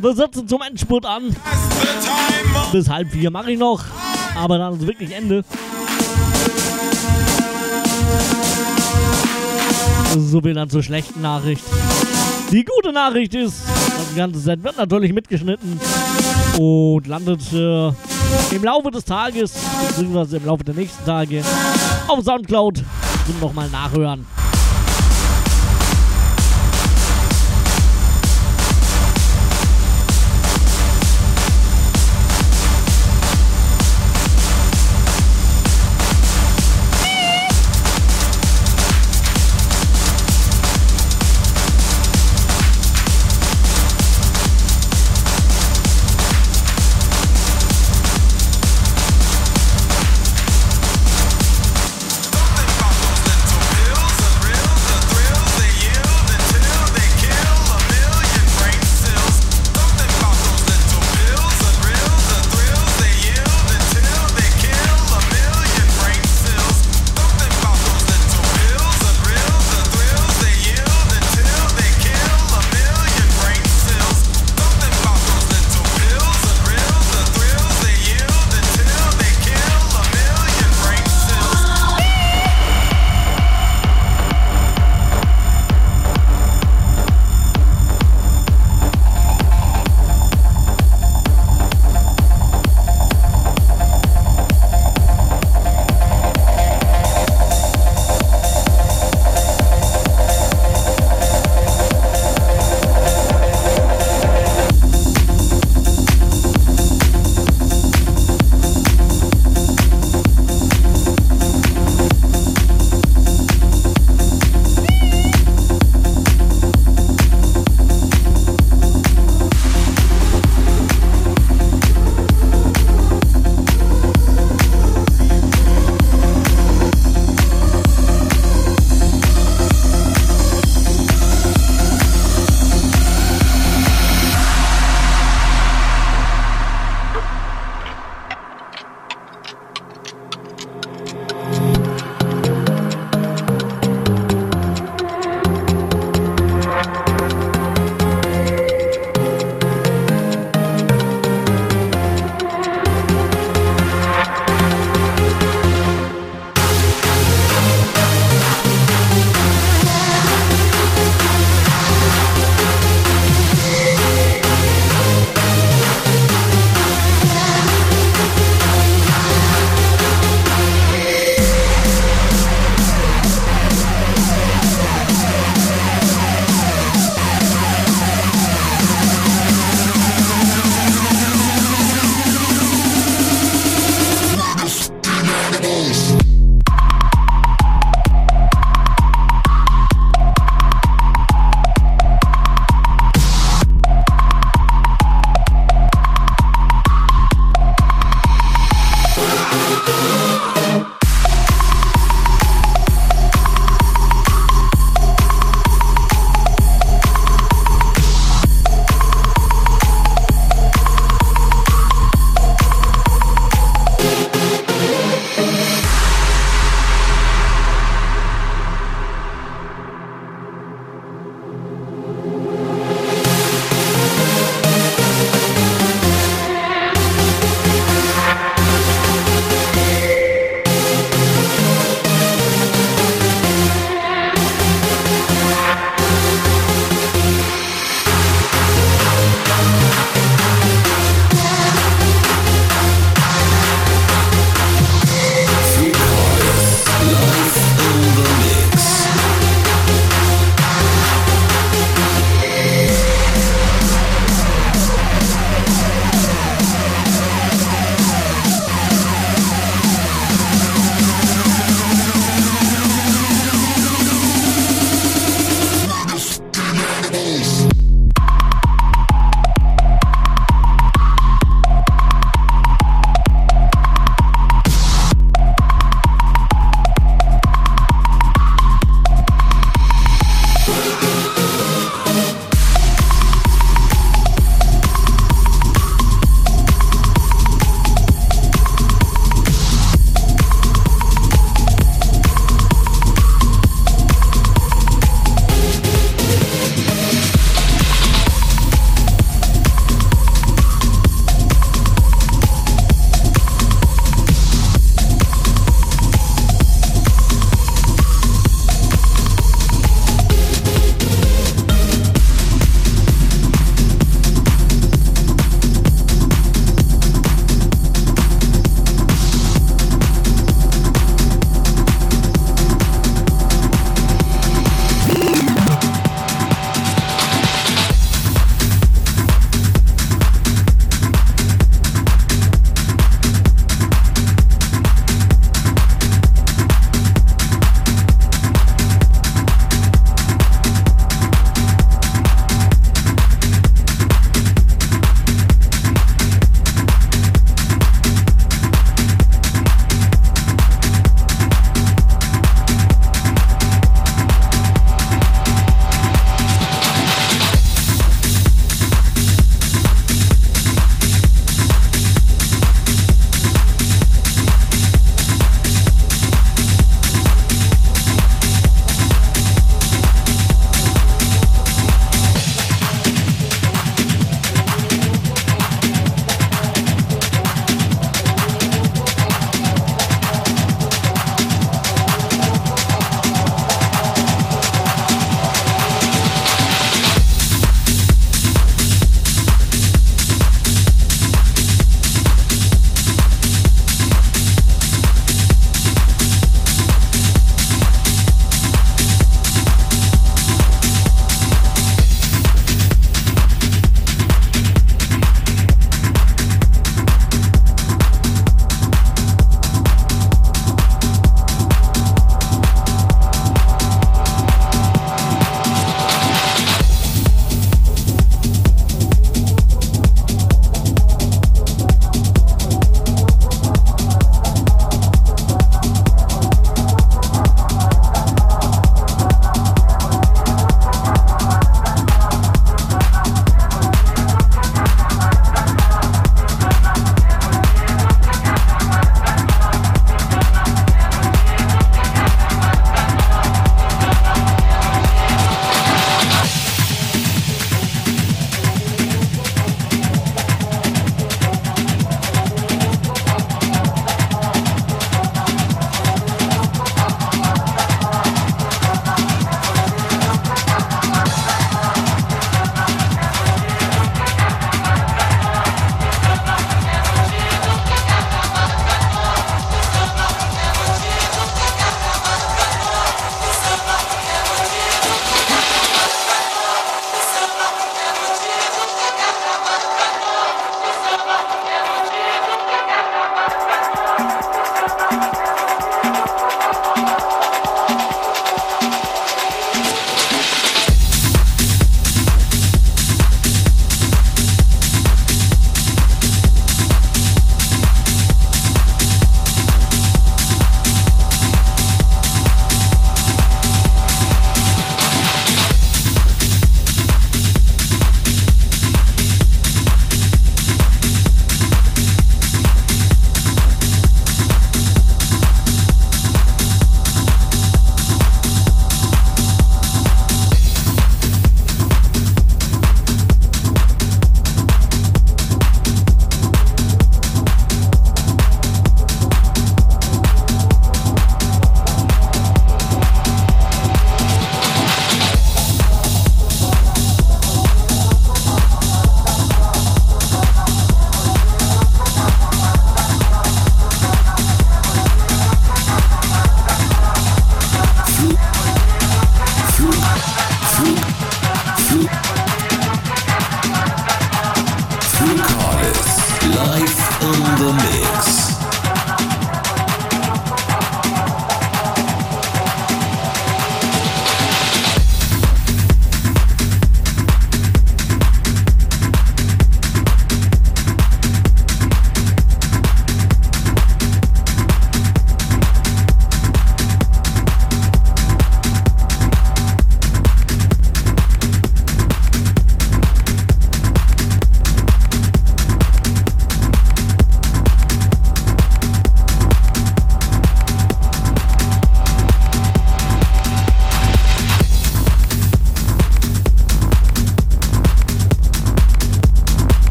Wir setzen zum Endspurt an. Bis halb vier mache ich noch. Aber dann ist wirklich Ende. So viel dann zur schlechten Nachricht. Die gute Nachricht ist, das ganze Set wird natürlich mitgeschnitten und landet äh, im Laufe des Tages, beziehungsweise im Laufe der nächsten Tage, auf Soundcloud zum nochmal nachhören.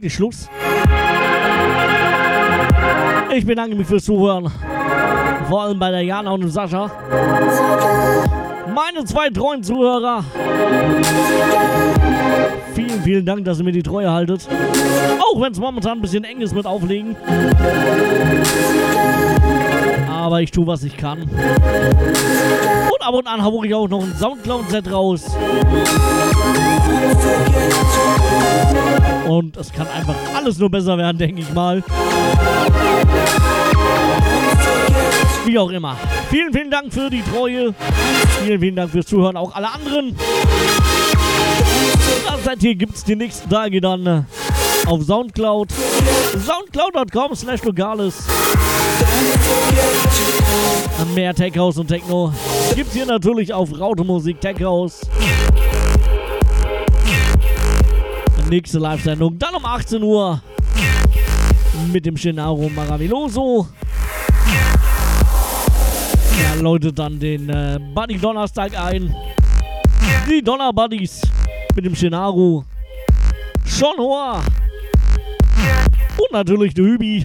Wirklich Schluss. Ich bedanke mich fürs Zuhören. Vor allem bei der Jana und dem Sascha. Meine zwei treuen Zuhörer. Vielen, vielen Dank, dass ihr mir die Treue haltet. Auch wenn es momentan ein bisschen eng ist mit Auflegen. Aber ich tue, was ich kann. Und ab und an habe ich auch noch ein Soundcloud-Set raus. Und es kann einfach alles nur besser werden, denke ich mal. Wie auch immer. Vielen, vielen Dank für die Treue. Vielen, vielen Dank fürs Zuhören. Auch alle anderen. Das seid hier gibt es die nächsten Tage dann auf Soundcloud. Soundcloud.com slash Logales. Mehr Tech House und Techno gibt's hier natürlich auf Raute Musik Tech House. Nächste Live-Sendung dann um 18 Uhr mit dem Shinaro Maravilloso. Ja, läutet dann den äh, Buddy Donnerstag ein. Die Donner Buddies mit dem Shinaro. Sean Hoa. Und natürlich der Hübi.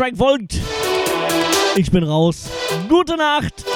Track folgt. Ich bin raus. Gute Nacht.